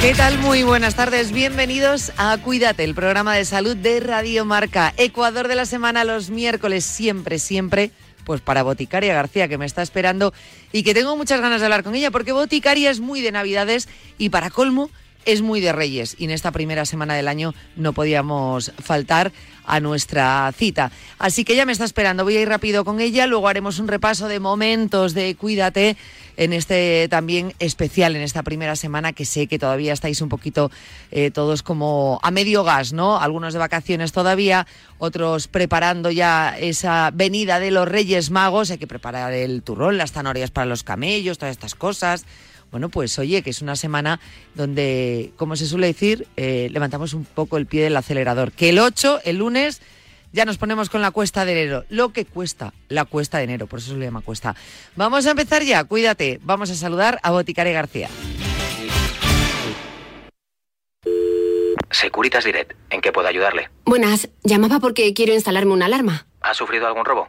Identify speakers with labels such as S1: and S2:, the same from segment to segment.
S1: ¿Qué tal? Muy buenas tardes. Bienvenidos a Cuídate, el programa de salud de Radio Marca. Ecuador de la semana los miércoles, siempre, siempre, pues para Boticaria García, que me está esperando y que tengo muchas ganas de hablar con ella, porque Boticaria es muy de Navidades y para colmo es muy de Reyes y en esta primera semana del año no podíamos faltar a nuestra cita. Así que ella me está esperando, voy a ir rápido con ella, luego haremos un repaso de momentos de Cuídate en este también especial, en esta primera semana que sé que todavía estáis un poquito eh, todos como a medio gas, ¿no? Algunos de vacaciones todavía, otros preparando ya esa venida de los Reyes Magos, hay que preparar el turrón, las zanahorias para los camellos, todas estas cosas. Bueno, pues oye, que es una semana donde, como se suele decir, eh, levantamos un poco el pie del acelerador. Que el 8, el lunes, ya nos ponemos con la cuesta de enero. Lo que cuesta la cuesta de enero, por eso se le llama cuesta. Vamos a empezar ya, cuídate. Vamos a saludar a Boticare García.
S2: Securitas Direct, ¿en qué puedo ayudarle?
S3: Buenas, llamaba porque quiero instalarme una alarma.
S2: ¿Ha sufrido algún robo?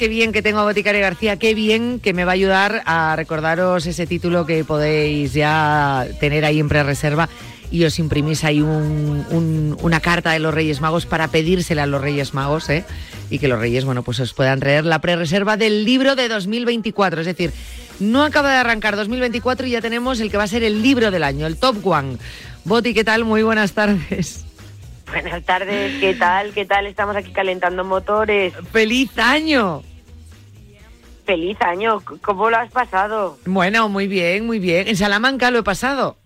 S1: Qué bien que tengo a Boticaria García, qué bien que me va a ayudar a recordaros ese título que podéis ya tener ahí en pre-reserva y os imprimís ahí una carta de los Reyes Magos para pedírsela a los Reyes Magos, ¿eh? y que los Reyes, bueno, pues os puedan traer la pre-reserva del libro de 2024, es decir, no acaba de arrancar 2024 y ya tenemos el que va a ser el libro del año, el Top One. Boti, ¿qué tal? Muy buenas tardes.
S4: Buenas tardes, ¿qué tal? ¿Qué tal? Estamos aquí calentando motores.
S1: ¡Feliz año!
S4: Feliz año, ¿cómo lo has pasado?
S1: Bueno, muy bien, muy bien. En Salamanca lo he pasado.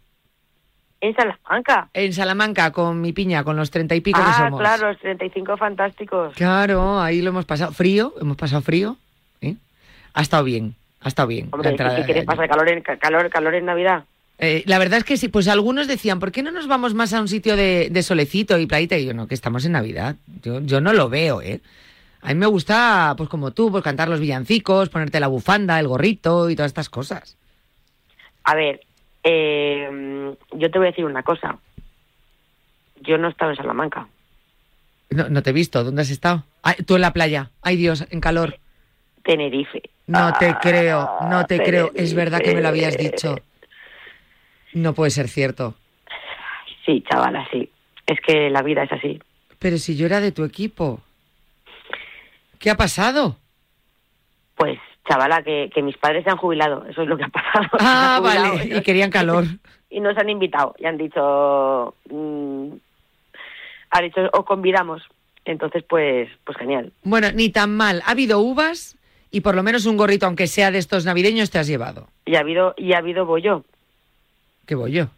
S4: ¿En Salamanca?
S1: En Salamanca, con mi piña, con los treinta y pico
S4: que
S1: ah, somos.
S4: claro, los treinta y cinco fantásticos.
S1: Claro, ahí lo hemos pasado. Frío, hemos pasado frío. ¿eh? Ha estado bien, ha estado bien.
S4: Hombre, ¿qué quieres pasar? ¿Calor en, calor, calor en Navidad?
S1: Eh, la verdad es que sí, pues algunos decían, ¿por qué no nos vamos más a un sitio de, solecito y playita? Y yo, no, que estamos en Navidad. Yo, yo no lo veo, ¿eh? A mí me gusta, pues como tú, pues cantar los villancicos, ponerte la bufanda, el gorrito y todas estas cosas.
S4: A ver, eh, yo te voy a decir una cosa. Yo no he estado en Salamanca.
S1: No, no te he visto. ¿Dónde has estado? tú en la playa. Ay Dios, en calor.
S4: Tenerife.
S1: No te creo, no te creo. Es verdad que me lo habías dicho. No puede ser cierto.
S4: Sí, chavala, sí. Es que la vida es así.
S1: Pero si yo era de tu equipo. ¿Qué ha pasado?
S4: Pues, chavala, que, mis padres se han jubilado. Eso es lo que ha pasado.
S1: Ah, vale. Y, querían calor.
S4: Y nos han invitado y han dicho... Mm, han dicho, os convidamos. Entonces, pues, pues genial.
S1: Bueno, ni tan mal. Ha habido uvas y por lo menos un gorrito, aunque sea de estos navideños, te has llevado.
S4: Y ha habido, y ha habido bollo.
S1: ¿Qué bollo?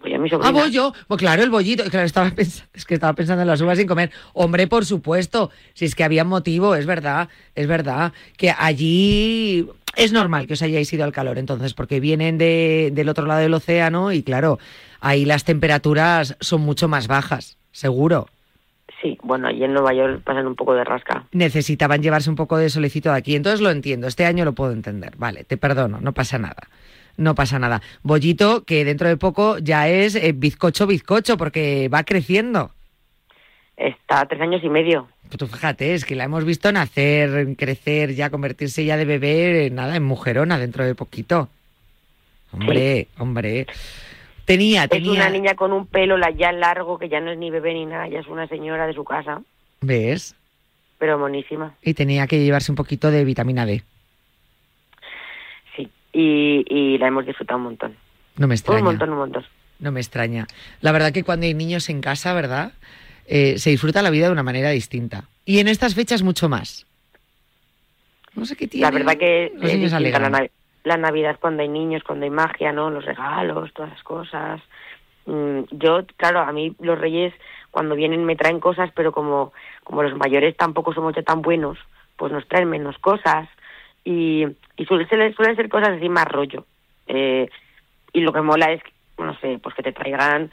S4: Voy a mi sobrina.
S1: Ah, bollo. Pues claro, el bollito. Claro, estaba pensando, es que estaba pensando en las uvas sin comer. Hombre, por supuesto. Si es que había motivo, es verdad, es verdad. Que allí es normal que os hayáis ido al calor, entonces, porque vienen de, del otro lado del océano y claro, ahí las temperaturas son mucho más bajas, seguro.
S4: Sí, bueno, allí en Nueva York pasan un poco de rasca.
S1: Necesitaban llevarse un poco de solecito de aquí, entonces lo entiendo. Este año lo puedo entender. Vale, te perdono, no pasa nada no pasa nada. Bollito, que dentro de poco ya es eh, bizcocho, bizcocho, porque va creciendo.
S4: Está a tres años y medio.
S1: Pues tú fíjate, es que la hemos visto nacer, crecer, ya convertirse ya de bebé, nada, en mujerona dentro de poquito. Hombre, hombre. Tenía,
S4: Es
S1: tenía.
S4: una niña con un pelo ya largo, que ya no es ni bebé ni nada, ya es una señora de su casa,
S1: ¿Ves?
S4: pero monísima.
S1: Y tenía que llevarse un poquito de vitamina D.
S4: Y, y la hemos disfrutado un montón.
S1: No me extraña.
S4: Un montón, un montón.
S1: No me extraña. La verdad que cuando hay niños en casa, ¿verdad? Eh, se disfruta la vida de una manera distinta. Y en estas fechas mucho más. No sé qué tiene.
S4: La verdad que
S1: los niños
S4: distinta
S1: alegran.
S4: la, Nav- la Navidad cuando hay niños, cuando hay magia, ¿no? Los regalos, todas las cosas. Mm, yo, claro, a mí los reyes cuando vienen me traen cosas, pero como, como los mayores tampoco somos ya tan buenos, pues nos traen menos cosas y, y suelen, ser, suelen ser cosas así más rollo. Eh, y lo que mola es, no sé, pues que te traigan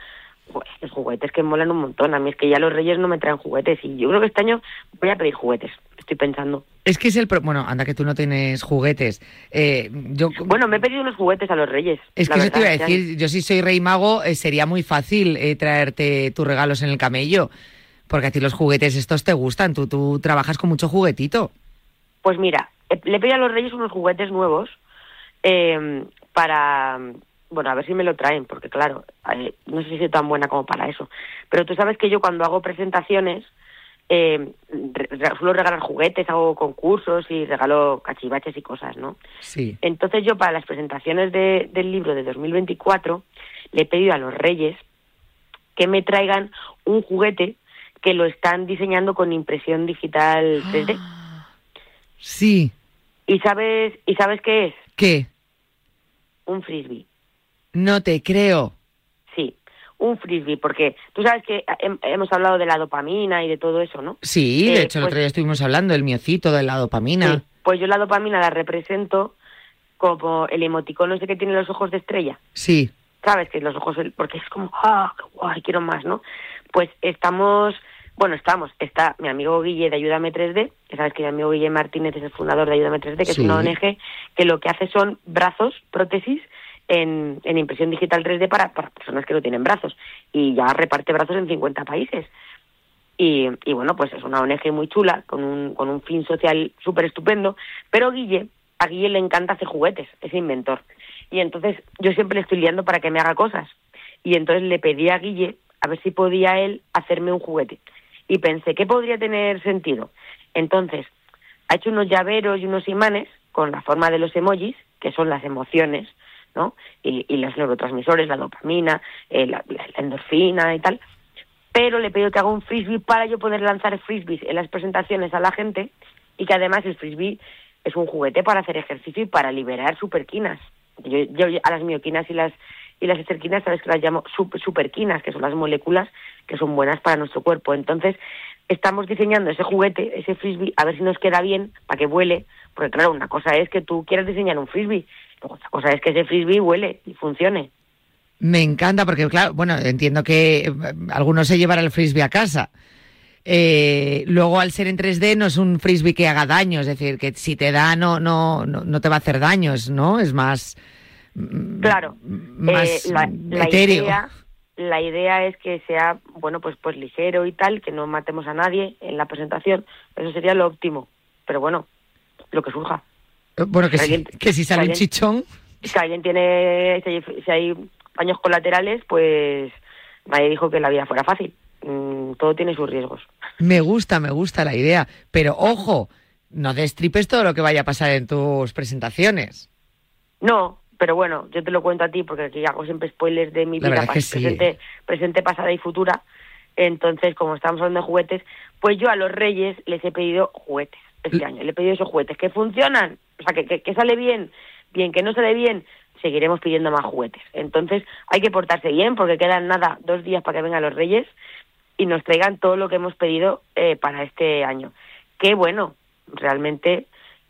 S4: pues, juguetes que molan un montón. A mí es que ya los reyes no me traen juguetes y yo creo que este año voy a pedir juguetes, estoy pensando.
S1: Es que es el... pro- Bueno, anda que tú no tienes juguetes. Eh, yo...
S4: Bueno, me he pedido unos juguetes a los reyes.
S1: Es que eso te iba a
S4: este
S1: decir, yo si soy rey mago, eh, sería muy fácil eh, traerte tus regalos en el camello, porque a ti los juguetes estos te gustan, tú, tú trabajas con mucho juguetito.
S4: Pues mira, le he pedido a los Reyes unos juguetes nuevos eh, para, bueno, a ver si me lo traen, porque claro, eh, no sé si soy tan buena como para eso. Pero tú sabes que yo cuando hago presentaciones eh, re- suelo regalar juguetes, hago concursos y regalo cachivaches y cosas, ¿no?
S1: Sí.
S4: Entonces yo para las presentaciones de- del libro de 2024 le he pedido a los Reyes que me traigan un juguete que lo están diseñando con impresión digital 3D.
S1: Sí.
S4: ¿Y sabes, ¿Y sabes qué es?
S1: ¿Qué?
S4: Un frisbee.
S1: No te creo.
S4: Sí, un frisbee, porque tú sabes que hem- hemos hablado de la dopamina y de todo eso, ¿no?
S1: Sí, de
S4: Eh,
S1: hecho el
S4: pues-
S1: otro día estuvimos hablando del miocito, de la dopamina.
S4: Sí, Pues yo la dopamina la represento como el emoticono ese que tiene los ojos de estrella.
S1: Sí.
S4: ¿Sabes? Que los ojos, porque es como, ah, qué guay, quiero más, ¿no? Pues estamos, bueno, estamos, está mi amigo Guille de Ayúdame 3D, que sabes que mi amigo Guille Martínez es el fundador de Ayúdame 3D, que
S1: Sí.
S4: es una ONG que lo que hace son brazos, prótesis, en, en impresión digital 3D para, para personas que no tienen brazos. Y ya reparte brazos en 50 países. Y, y bueno, pues es una ONG muy chula, con un, con un fin social súper estupendo. Pero Guille, a Guille le encanta hacer juguetes, es inventor. Y entonces yo siempre le estoy liando para que me haga cosas. Y entonces le pedí a Guille a ver si podía él hacerme un juguete. Y pensé, ¿qué podría tener sentido? Entonces, ha hecho unos llaveros y unos imanes con la forma de los emojis, que son las emociones, ¿no? Y, y los neurotransmisores, la dopamina, eh, la, endorfina y tal. Pero le pido que haga un frisbee para yo poder lanzar frisbees en las presentaciones a la gente y que además el frisbee es un juguete para hacer ejercicio y para liberar superquinas. Yo, yo a las mioquinas y las y las esterquinas sabes que las llamo sup- superquinas, que son las moléculas que son buenas para nuestro cuerpo. Entonces, estamos diseñando ese juguete, ese frisbee, a ver si nos queda bien para que vuele, porque claro, una cosa es que tú quieras diseñar un frisbee, luego otra cosa es que ese frisbee huele y funcione.
S1: Me encanta porque, claro, bueno, entiendo que eh, algunos se llevarán el frisbee a casa. Eh, luego, al ser en 3D, no es un frisbee que haga daño, es decir, que si te da, no, no, no, no te va a hacer daños, ¿no? Es más. Mm,
S4: Claro,
S1: Más
S4: Eh, la, la
S1: etéreo.
S4: idea, la idea es que sea, bueno, pues pues ligero y tal, que no matemos a nadie en la presentación. Eso sería lo óptimo. Pero bueno, lo que surja.
S1: Eh, Bueno, que, si,
S4: alguien-
S1: que si sale un chichón.
S4: Si alguien tiene, si hay, si hay daños colaterales, pues nadie dijo que la vida fuera fácil. Mm, todo tiene sus riesgos.
S1: Me gusta, me gusta la idea. Pero ojo, no destripes todo lo que vaya a pasar en tus presentaciones.
S4: No, pero bueno, yo te lo cuento a ti porque aquí hago siempre spoilers de mi
S1: La
S4: vida pas-
S1: sí.
S4: presente, presente, pasada y futura. Entonces, como estamos hablando de juguetes, pues yo a los reyes les he pedido juguetes este
S1: L-
S4: año. Le he pedido esos juguetes que funcionan, o sea, que, que, que sale bien, bien, que no sale bien, seguiremos pidiendo más juguetes. Entonces, hay que portarse bien porque quedan nada, dos días para que vengan los reyes y nos traigan todo lo que hemos pedido eh, para este año. Que bueno, realmente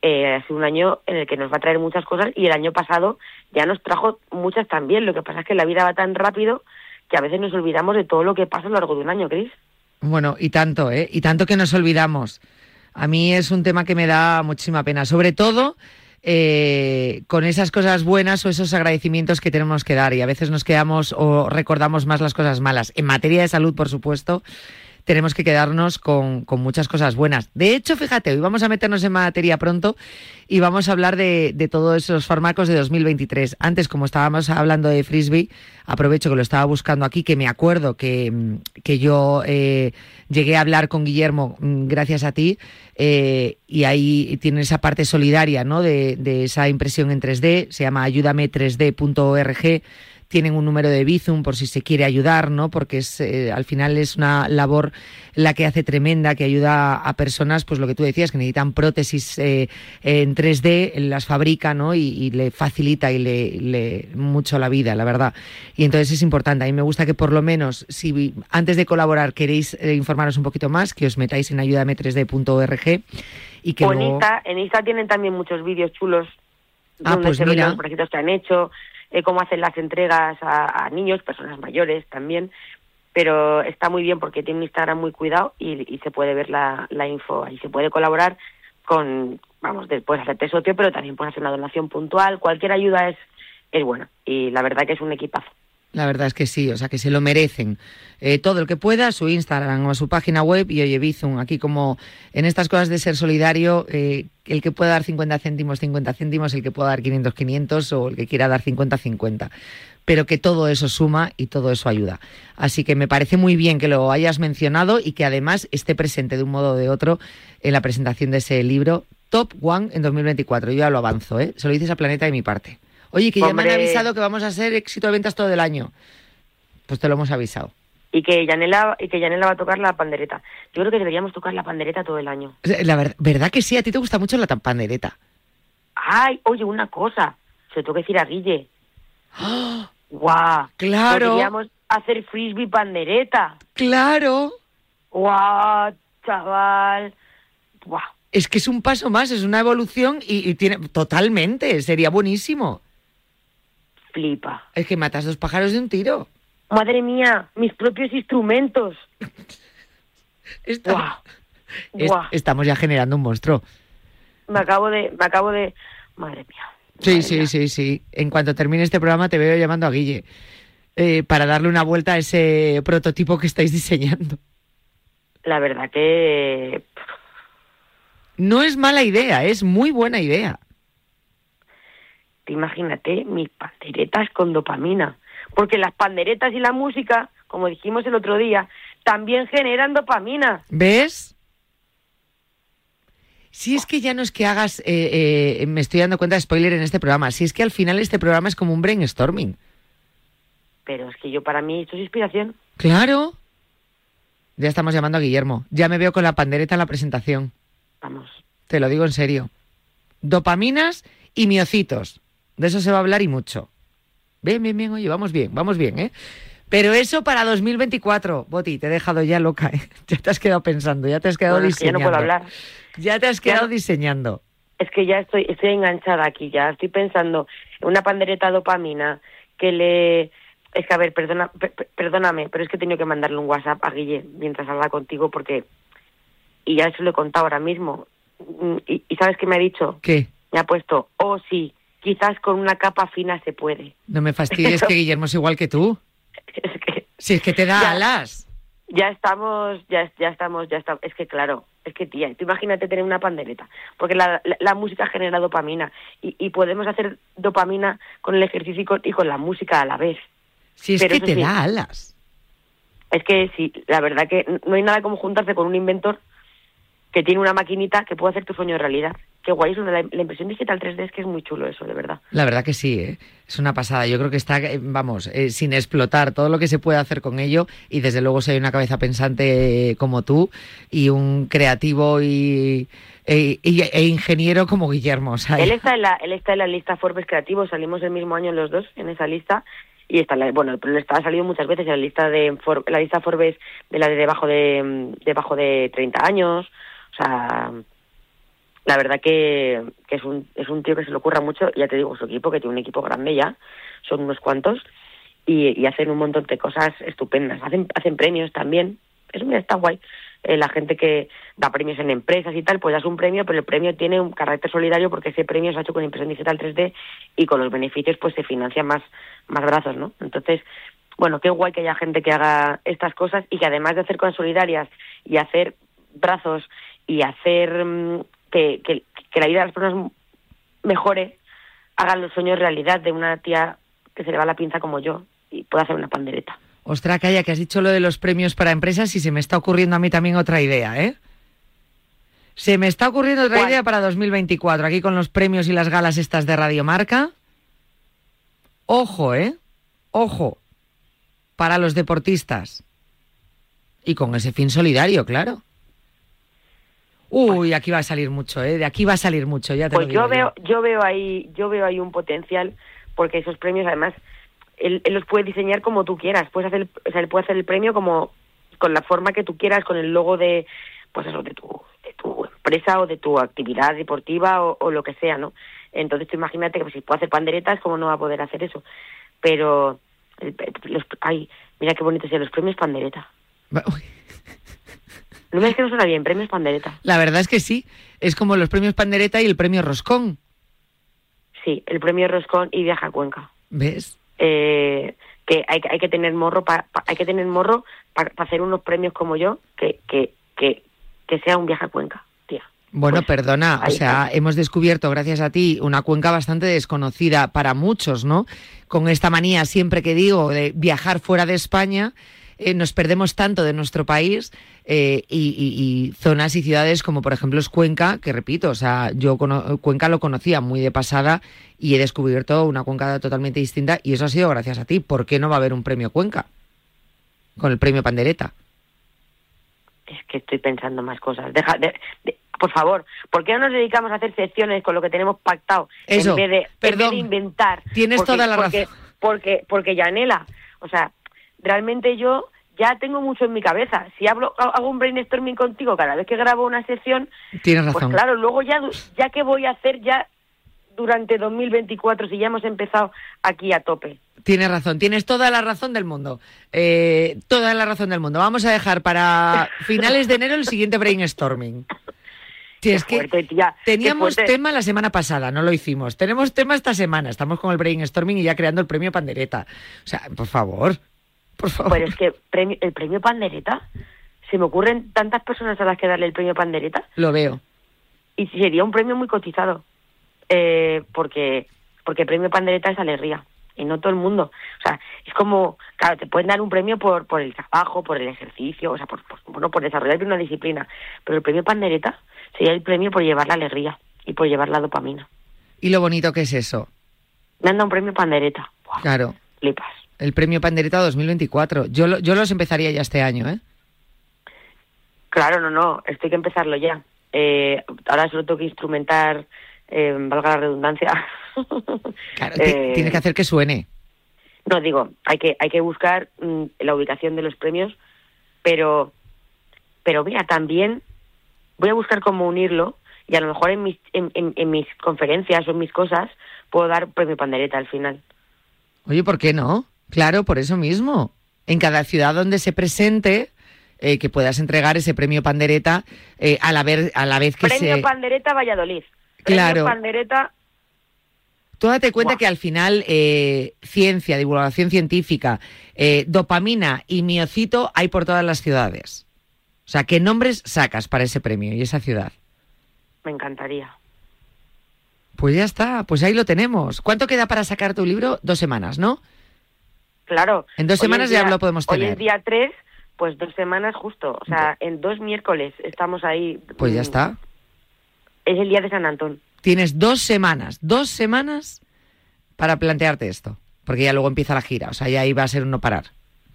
S4: eh, ha un año en el que nos va a traer muchas cosas y el año pasado ya nos trajo muchas también. Lo que pasa es que la vida va tan rápido que a veces nos olvidamos de todo lo que pasa a lo largo de un año, Cris.
S1: Bueno, y tanto, ¿eh? Y tanto que nos olvidamos. A mí es un tema que me da muchísima pena, sobre todo eh, con esas cosas buenas o esos agradecimientos que tenemos que dar y a veces nos quedamos o recordamos más las cosas malas. En materia de salud, por supuesto, tenemos que quedarnos con, muchas cosas buenas. De hecho, fíjate, hoy vamos a meternos en materia pronto y vamos a hablar de, de todos esos fármacos de 2023. Antes, como estábamos hablando de frisbee, aprovecho que lo estaba buscando aquí, que me acuerdo que, que yo eh, llegué a hablar con Guillermo mm, gracias a ti, eh, y ahí tiene esa parte solidaria ¿no? de, de esa impresión en 3D, se llama ayúdame3d.org tienen un número de Bizum por si se quiere ayudar, ¿no? Porque es, eh, al final es una labor la que hace tremenda, que ayuda a personas, pues lo que tú decías, que necesitan prótesis eh, en 3D, las fabrica, ¿no? Y, le facilita y le, mucho la vida, la verdad. Y entonces es importante. A mí me gusta que por lo menos, si antes de colaborar queréis eh, informaros un poquito más, que os metáis en ayúdame3d.org y que
S4: en, Insta, en Insta tienen también muchos vídeos chulos
S1: ah, donde pues se mira.
S4: los proyectos que han hecho eh, cómo hacen las entregas a, niños, personas mayores también, pero está muy bien porque tiene un Instagram muy cuidado y, se puede ver la, info y se puede colaborar con, vamos, puedes hacerte socio, pero también puedes hacer una donación puntual, cualquier ayuda es, es buena y la verdad que es un equipazo.
S1: La verdad es que sí, o sea que se lo merecen. Eh, todo el que pueda, su Instagram o su página web y oye, Bizum, aquí como en estas cosas de ser solidario, eh, el que pueda dar 50 céntimos, 50 céntimos, el que pueda dar 500, 500 o el que quiera dar 50, 50. Pero que todo eso suma y todo eso ayuda. Así que me parece muy bien que lo hayas mencionado y que además esté presente de un modo o de otro en la presentación de ese libro Top One en 2024. Yo ya lo avanzo, ¿eh? Se lo dices a Planeta de mi parte. Oye, que ya me han avisado que vamos a hacer éxito de ventas todo el año. Pues te lo hemos avisado.
S4: Y que Yanela, y que Yanela va a tocar la pandereta. Yo creo que deberíamos tocar la pandereta todo el año.
S1: La verdad que sí, a ti te gusta mucho la pandereta.
S4: Ay, oye, una cosa. Se lo tengo que decir a Guille.
S1: ¡Oh!
S4: ¡Guau!
S1: ¡Claro!
S4: Podríamos hacer frisbee pandereta.
S1: ¡Claro!
S4: ¡Guau, chaval! ¡Guau!
S1: Es que es un paso más, es una evolución y tiene totalmente, sería buenísimo
S4: flipa.
S1: Es que matas dos pájaros de un tiro.
S4: Madre mía, mis propios instrumentos.
S1: Estamos ya generando un monstruo.
S4: Me acabo de, me acabo de, madre mía.
S1: sí, sí, sí, sí. En cuanto termine este programa te veo llamando a Guille eh, para darle una vuelta a ese prototipo que estáis diseñando.
S4: La verdad que
S1: no es mala idea, es muy buena idea
S4: imagínate mis panderetas con dopamina, porque las panderetas y la música, como dijimos el otro día, también generan dopamina.
S1: ¿Ves? Si es que ya no es que hagas, eh, eh, me estoy dando cuenta de spoiler en este programa, si es que al final este programa es como un brainstorming.
S4: Pero es que yo para mí esto es inspiración.
S1: Claro. Ya estamos llamando a Guillermo. Ya me veo con la pandereta en la presentación.
S4: Vamos.
S1: Te lo digo en serio. Dopaminas y miocitos. De eso se va a hablar y mucho. Bien, bien, bien, oye, vamos bien, vamos bien, ¿eh? Pero eso para 2024, Boti, te he dejado ya loca, ¿eh? Ya te has quedado pensando, ya te has quedado diseñando.
S4: ya no puedo hablar.
S1: Ya te has quedado diseñando.
S4: Es que ya estoy, estoy enganchada aquí, ya estoy pensando en una pandereta dopamina que le... Es que, a ver, perdona, perdóname, pero es que he tenido que mandarle un WhatsApp a Guille mientras hablaba contigo porque... Y ya eso lo he contado ahora mismo. ¿Y, y sabes qué me ha dicho?
S1: ¿Qué?
S4: Me ha puesto, oh sí, quizás con una capa fina se puede.
S1: No me fastidies que Guillermo es igual que tú.
S4: es que,
S1: si es que te da alas.
S4: Ya estamos, ya, ya estamos, ya estamos. Es que claro, es que tía, tú imagínate tener una pandereta, porque la, la, música genera dopamina y, y, podemos hacer dopamina con el ejercicio y con, y con la música a la vez.
S1: Si es que te da alas.
S4: Es que sí, la verdad que no hay nada como juntarse con un inventor que tiene una maquinita que puede hacer tu sueño realidad. Qué guay, es una, la, impresión digital 3D es que es muy chulo eso, de verdad.
S1: La verdad que sí, ¿eh? es una pasada. Yo creo que está, eh, vamos, eh, sin explotar todo lo que se puede hacer con ello y desde luego si hay una cabeza pensante como tú y un creativo y, e, e, ingeniero como Guillermo.
S4: Él, está en la, él está en la lista Forbes Creativos, salimos el mismo año los dos en esa lista y está la, bueno pero está ha salido muchas veces en la lista de la lista Forbes de la de debajo de debajo de 30 años o sea, la verdad que, es, un, es un tío que se le ocurra mucho, ya te digo, su equipo, que tiene un equipo grande ya, son unos cuantos, y, y hacen un montón de cosas estupendas. Hacen, hacen premios también, eso mira, está guay. Eh, la gente que da premios en empresas y tal, pues das un premio, pero el premio tiene un carácter solidario porque ese premio se ha hecho con impresión digital 3D y con los beneficios pues se financian más, más brazos, ¿no? Entonces, bueno, qué guay que haya gente que haga estas cosas y que además de hacer cosas solidarias y hacer brazos y hacer mm, que, que, que la vida de las personas mejore, hagan los sueños realidad de una tía que se le va la pinza como yo y pueda hacer una pandereta.
S1: Ostras, Calla, que has dicho lo de los premios para empresas y se me está ocurriendo a mí también otra idea, ¿eh? Se me está ocurriendo otra
S4: ¿Cuál?
S1: idea para 2024, aquí con los premios y las galas estas de Radiomarca. Ojo, ¿eh? Ojo. Para los deportistas. Y con ese fin solidario, claro. Uy, aquí va a salir mucho, ¿eh? De aquí va a salir mucho, ya te
S4: Pues
S1: lo digo
S4: yo veo, yo veo ahí, yo veo ahí un potencial porque esos premios además él, él los puede diseñar como tú quieras, puedes hacer, o sea, él puede hacer el premio como con la forma que tú quieras, con el logo de, pues eso, de tu, de tu empresa o de tu actividad deportiva o, o lo que sea, ¿no? Entonces tú imagínate que pues, si puede hacer panderetas, ¿cómo no va a poder hacer eso? Pero, el- los, ay, mira qué bonito son los premios pandereta.
S1: Uy,
S4: No me es que no suena bien, premios pandereta.
S1: La verdad es que sí. Es como los premios Pandereta y el premio Roscón.
S4: Sí, el premio Roscón y Viaja a Cuenca.
S1: ¿Ves?
S4: eh, que hay, que- hay que tener morro pa- pa- hay que tener morro para hacer unos premios como yo que que que, que sea un viaje a Cuenca tía
S1: Bueno,
S4: Pues,
S1: perdona, o sea, hemos descubierto, gracias a ti, una cuenca bastante desconocida para muchos, ¿no? Con esta manía, siempre que digo, de viajar fuera de España, eh, nos perdemos tanto de nuestro país eh, y, y- y zonas y ciudades como, por ejemplo, es Cuenca, que repito, o sea, yo cono- Cuenca lo conocía muy de pasada y he descubierto una Cuenca totalmente distinta y eso ha sido gracias a ti. ¿Por qué no va a haber un premio Cuenca? Con el premio Pandereta.
S4: es que estoy pensando más cosas deja de- de- por favor ¿por qué no nos dedicamos a hacer secciones con lo que tenemos pactado
S1: Eso,
S4: en vez de, en
S1: perdón.
S4: vez de inventar
S1: Tienes toda la
S4: porque,
S1: razón.
S4: porque porque Yanela o sea realmente yo ya tengo mucho en mi cabeza si hablo hago un brainstorming contigo cada vez que grabo una sección
S1: Tienes
S4: Pues
S1: razón.
S4: claro, luego ya, ya que voy a hacer ya durante 2024 si ya hemos empezado aquí a tope.
S1: Tienes razón, tienes toda la razón del mundo. Eh, toda la razón del mundo. Vamos a dejar para finales de enero el siguiente brainstorming. Sí, es que
S4: fuerte, tía, qué
S1: teníamos tema la semana pasada, no lo hicimos. Tenemos tema esta semana, estamos con el brainstorming y ya creando el premio Pandereta. O sea, por favor, por favor.
S4: Pero es que premio- el premio Pandereta, se me ocurren tantas personas a las que darle el premio Pandereta
S1: Lo veo.
S4: y sería un premio muy cotizado. Eh, porque porque el premio Pandereta es alegría y no todo el mundo. O sea, es como, claro, te pueden dar un premio por, por el trabajo, por el ejercicio, o sea, por, por- bueno, por desarrollar una disciplina. Pero el premio Pandereta sería el premio por llevar la alegría y por llevar la dopamina.
S1: Y lo bonito que es eso.
S4: Me han dado un premio Pandereta.
S1: Claro,
S4: flipas.
S1: El premio Pandereta 2024. Yo, lo- yo los empezaría ya este año, ¿eh?
S4: Claro, no, no, esto hay que empezarlo ya. Eh, ahora solo tengo que instrumentar, eh, valga la redundancia.
S1: Claro,
S4: Eh,
S1: tienes que hacer que suene.
S4: No, digo, hay que, hay que buscar mm, la ubicación de los premios, pero, pero mira, también voy a buscar cómo unirlo y a lo mejor en mis, en, en- en mis conferencias o en mis cosas puedo dar premio pandereta al final.
S1: Oye, ¿por qué no? Claro, por eso mismo. En cada ciudad donde se presente, eh, que puedas entregar ese premio Pandereta eh, a, la ver- a la vez que
S4: Premio
S1: se...
S4: pandereta Valladolid. Premio
S1: Claro.
S4: pandereta,
S1: Tú date cuenta que al final eh, ciencia, divulgación científica, eh, dopamina y miocito hay por todas las ciudades. O sea, ¿qué nombres sacas para ese premio y esa ciudad?
S4: me encantaría.
S1: Pues ya está, pues ahí lo tenemos. ¿Cuánto queda para sacar tu libro? Dos semanas, ¿no?
S4: Claro.
S1: En dos
S4: hoy
S1: semanas ya lo podemos
S4: Hoy
S1: tener.
S4: es día 3, pues dos semanas justo. O sea, en dos miércoles estamos ahí.
S1: Pues ya está.
S4: Es el día de San Antón.
S1: Tienes dos semanas, dos semanas para plantearte esto. Porque ya luego empieza la gira, o sea, ya ahí va a ser un no parar.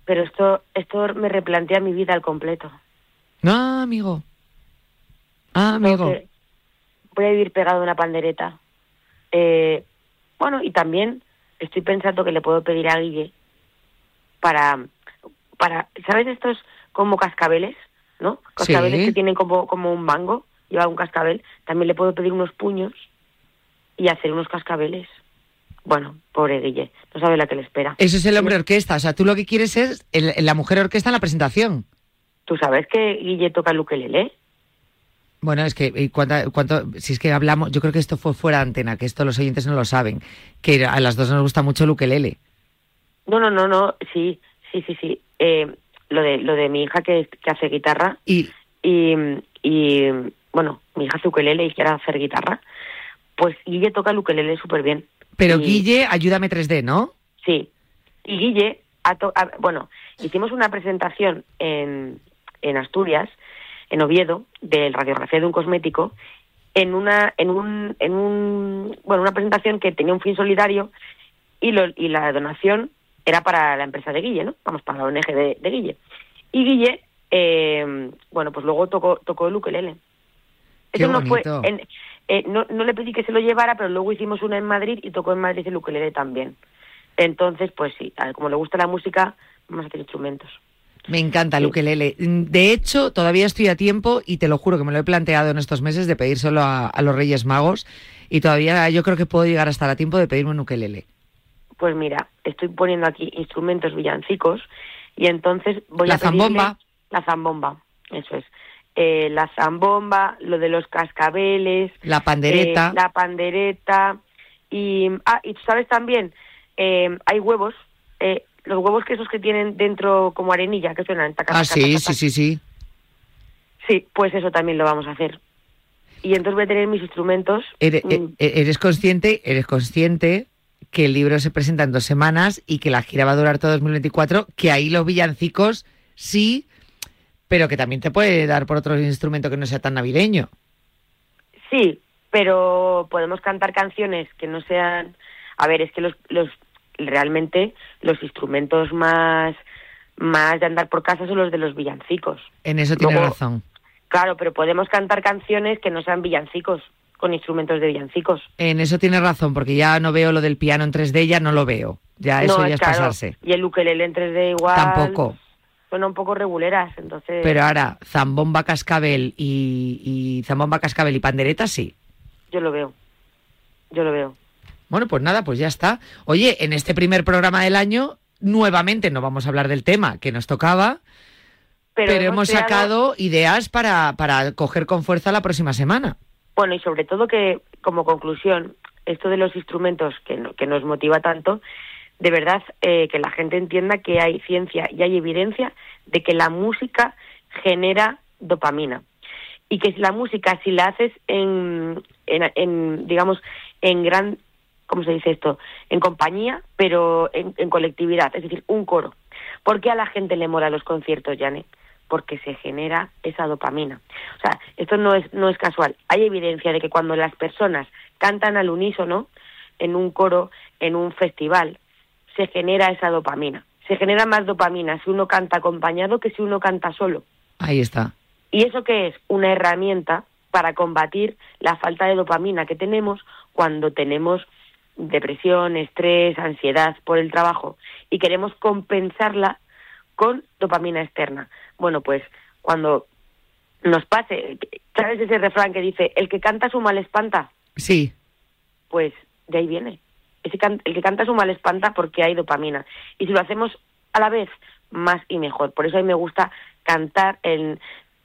S4: Pero esto, esto me replantea mi vida al completo.
S1: No, amigo. Ah, amigo.
S4: Voy a vivir pegado a una pandereta. Eh, bueno, y también estoy pensando que le puedo pedir a Guille para, para ¿sabes estos como cascabeles? ¿No? Cascabeles
S1: Sí.
S4: que tienen como, como un mango, lleva un cascabel. También le puedo pedir unos puños y hacer unos cascabeles. Bueno, pobre Guille, no sabe la que le espera.
S1: Eso es el hombre orquesta. O sea, tú lo que quieres es el- la mujer orquesta en la presentación.
S4: ¿Tú sabes que Guille toca el ukelele?
S1: Bueno, es que ¿y cuánta- cuánto, si es que hablamos, yo creo que esto fue fuera de antena, que esto los oyentes no lo saben, que a las dos nos gusta mucho el ukelele.
S4: No, no, no, no, sí, sí, sí, sí. Eh, lo de lo de mi hija que, que hace guitarra
S1: Y
S4: y, y bueno, mi hija hace ukelele y quiere hacer guitarra, pues Guille toca el ukelele súper bien.
S1: pero
S4: Y-
S1: Guille, ayúdame 3D, ¿no?
S4: Sí. Y Guille, ha to- bueno, hicimos una presentación en, en Asturias, en Oviedo, de radiografía de un cosmético, en una, en un, en un, bueno, una presentación que tenía un fin solidario y, lo, y la donación era para la empresa de Guille, ¿no? Vamos, para la ONG de, de Guille. Y Guille, eh, bueno, pues luego tocó, tocó el ukelele.
S1: Qué
S4: Eso no fue, en- eh, no, no le pedí que se lo llevara, pero luego hicimos una en Madrid y tocó en Madrid el ukelele también. Entonces, pues sí, a ver, como le gusta la música, vamos a hacer instrumentos.
S1: Me encanta el ukelele. De hecho, todavía estoy a tiempo y te lo juro que me lo he planteado en estos meses de pedírselo a, a los Reyes Magos y todavía yo creo que puedo llegar a estar a tiempo de pedirme un ukelele.
S4: Pues mira, estoy poniendo aquí instrumentos villancicos y entonces voy
S1: La
S4: a pedirle-
S1: zambomba.
S4: La zambomba, eso es. Eh, la zambomba, lo de los cascabeles,
S1: La pandereta.
S4: eh, la pandereta y ah y tú sabes también eh, hay huevos, eh, los huevos que esos que tienen dentro como arenilla que suenan. taca,
S1: ah,
S4: taca,
S1: sí,
S4: taca,
S1: sí,
S4: taca.
S1: sí, sí.
S4: Sí, pues eso también lo vamos a hacer. Y entonces voy a tener mis instrumentos.
S1: Ere-
S4: mm,
S1: e- eres consciente, eres consciente que el libro se presenta en dos semanas y que la gira va a durar todo 2024, que ahí los villancicos sí, pero que también te puede dar por otro instrumento que no sea tan navideño.
S4: Sí, pero podemos cantar canciones que no sean. A ver, es que los, los realmente los instrumentos más más de andar por casa son los de los villancicos.
S1: En eso tienes
S4: Luego-
S1: razón.
S4: Claro, pero podemos cantar canciones que no sean villancicos con instrumentos de villancicos.
S1: En eso tienes razón, porque ya no veo lo del piano en 3D, ya no lo veo. Ya eso
S4: no,
S1: ya es
S4: claro,
S1: pasarse.
S4: Y el ukelele en 3D igual.
S1: Tampoco.
S4: Son un poco reguleras, entonces.
S1: Pero ahora, zambomba, cascabel y, y zambomba, cascabel y pandereta, sí.
S4: Yo lo veo. Yo lo veo.
S1: Bueno, pues nada, pues ya está. Oye, en este primer programa del año, nuevamente no vamos a hablar del tema que nos tocaba, pero, hemos
S4: creado-
S1: sacado ideas para, para coger con fuerza la próxima semana.
S4: Bueno, y sobre todo que, como conclusión, esto de los instrumentos que, no- que nos motiva tanto, de verdad eh, que la gente entienda que hay ciencia y hay evidencia de que la música genera dopamina. Y que la música, si la haces en, en, en, digamos, en gran, ¿cómo se dice esto? En compañía, pero en, en colectividad, es decir, un coro. ¿Por qué a la gente le mola los conciertos, Janet? Porque se genera esa dopamina. O sea, esto no es, no es casual. Hay evidencia de que cuando las personas cantan al unísono, en un coro, en un festival, se genera esa dopamina. Se genera más dopamina si uno canta acompañado que si uno canta solo.
S1: Ahí está.
S4: ¿Y eso qué es? Una herramienta para combatir la falta de dopamina que tenemos cuando tenemos depresión, estrés, ansiedad por el trabajo y queremos compensarla con dopamina externa. Bueno, pues cuando nos pase, ¿sabes ese refrán que dice, el que canta su mal espanta?
S1: Sí,
S4: Pues de ahí viene. Ese can- el que canta su mal espanta porque hay dopamina. Y si lo hacemos a la vez, más y mejor. Por eso a mí me gusta cantar en,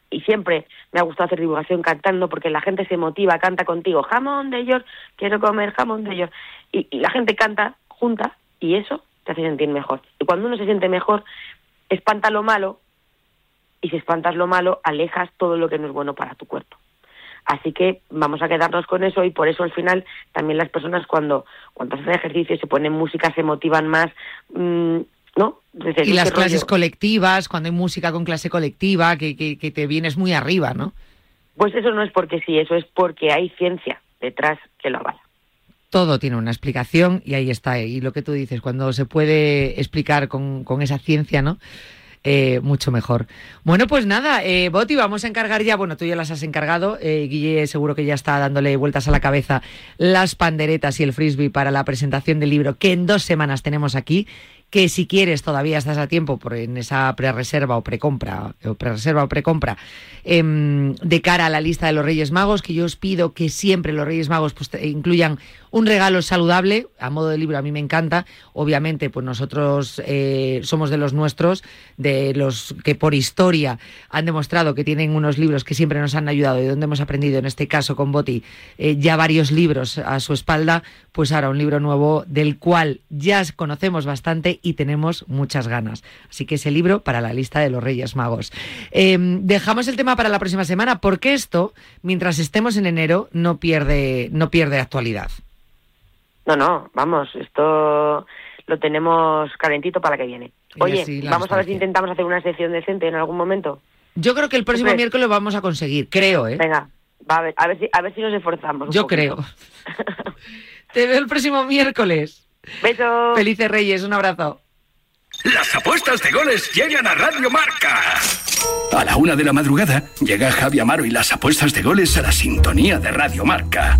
S4: y siempre me ha gustado hacer divulgación cantando porque la gente se motiva, canta contigo, jamón de York, quiero comer jamón de York. Y, y la gente canta junta y eso te hace sentir mejor. Y cuando uno se siente mejor, espanta lo malo y si espantas lo malo, alejas todo lo que no es bueno para tu cuerpo. Así que vamos a quedarnos con eso y por eso al final también las personas cuando, cuando hacen ejercicio y se ponen música se motivan más, mm, ¿no?
S1: Y las clases
S4: rollo.
S1: colectivas, cuando hay música con clase colectiva, que, que, que te vienes muy arriba, ¿no?
S4: Pues eso no es porque sí, eso es porque hay ciencia detrás que lo avala.
S1: Todo tiene una explicación y ahí está. Y lo que tú dices, cuando se puede explicar con, con esa ciencia, ¿no? Eh, mucho mejor. Bueno, pues nada, eh, Boti, vamos a encargar ya, bueno, tú ya las has encargado, eh, Guille seguro que ya está dándole vueltas a la cabeza las panderetas y el frisbee para la presentación del libro que en dos semanas tenemos aquí, que si quieres todavía estás a tiempo por en esa pre-reserva o precompra, o pre-reserva o precompra, em, de cara a la lista de los Reyes Magos, que yo os pido que siempre los Reyes Magos pues, incluyan un regalo saludable, a modo de libro a mí me encanta. Obviamente, pues nosotros eh, somos de los nuestros, de los que por historia han demostrado que tienen unos libros que siempre nos han ayudado y donde hemos aprendido, en este caso con Boti, eh, ya varios libros a su espalda, pues ahora un libro nuevo del cual ya conocemos bastante y tenemos muchas ganas. Así que ese libro para la lista de los Reyes Magos. Em, dejamos el tema para la próxima semana porque esto, mientras estemos en enero, no pierde, no pierde actualidad.
S4: No, no, vamos, esto lo tenemos calentito para que viene. Oye, vamos a ver si intentamos hacer una sección decente en algún momento.
S1: Yo creo que el próximo miércoles lo vamos a conseguir, creo, ¿eh?
S4: Venga, va a ver, a ver si, a ver si nos esforzamos.
S1: Yo creo. Te veo el próximo miércoles.
S4: Besos.
S1: Felices Reyes, un abrazo.
S5: Las apuestas de goles llegan a Radio Marca. A la una de la madrugada llega Javi Amaro y las apuestas de goles a la sintonía de Radio Marca.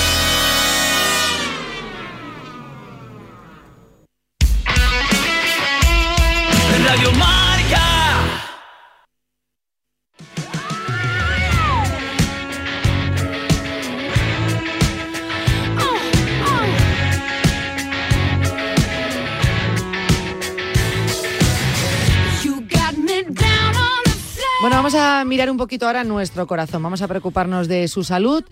S1: Mirar un poquito ahora nuestro corazón, vamos a preocuparnos de su salud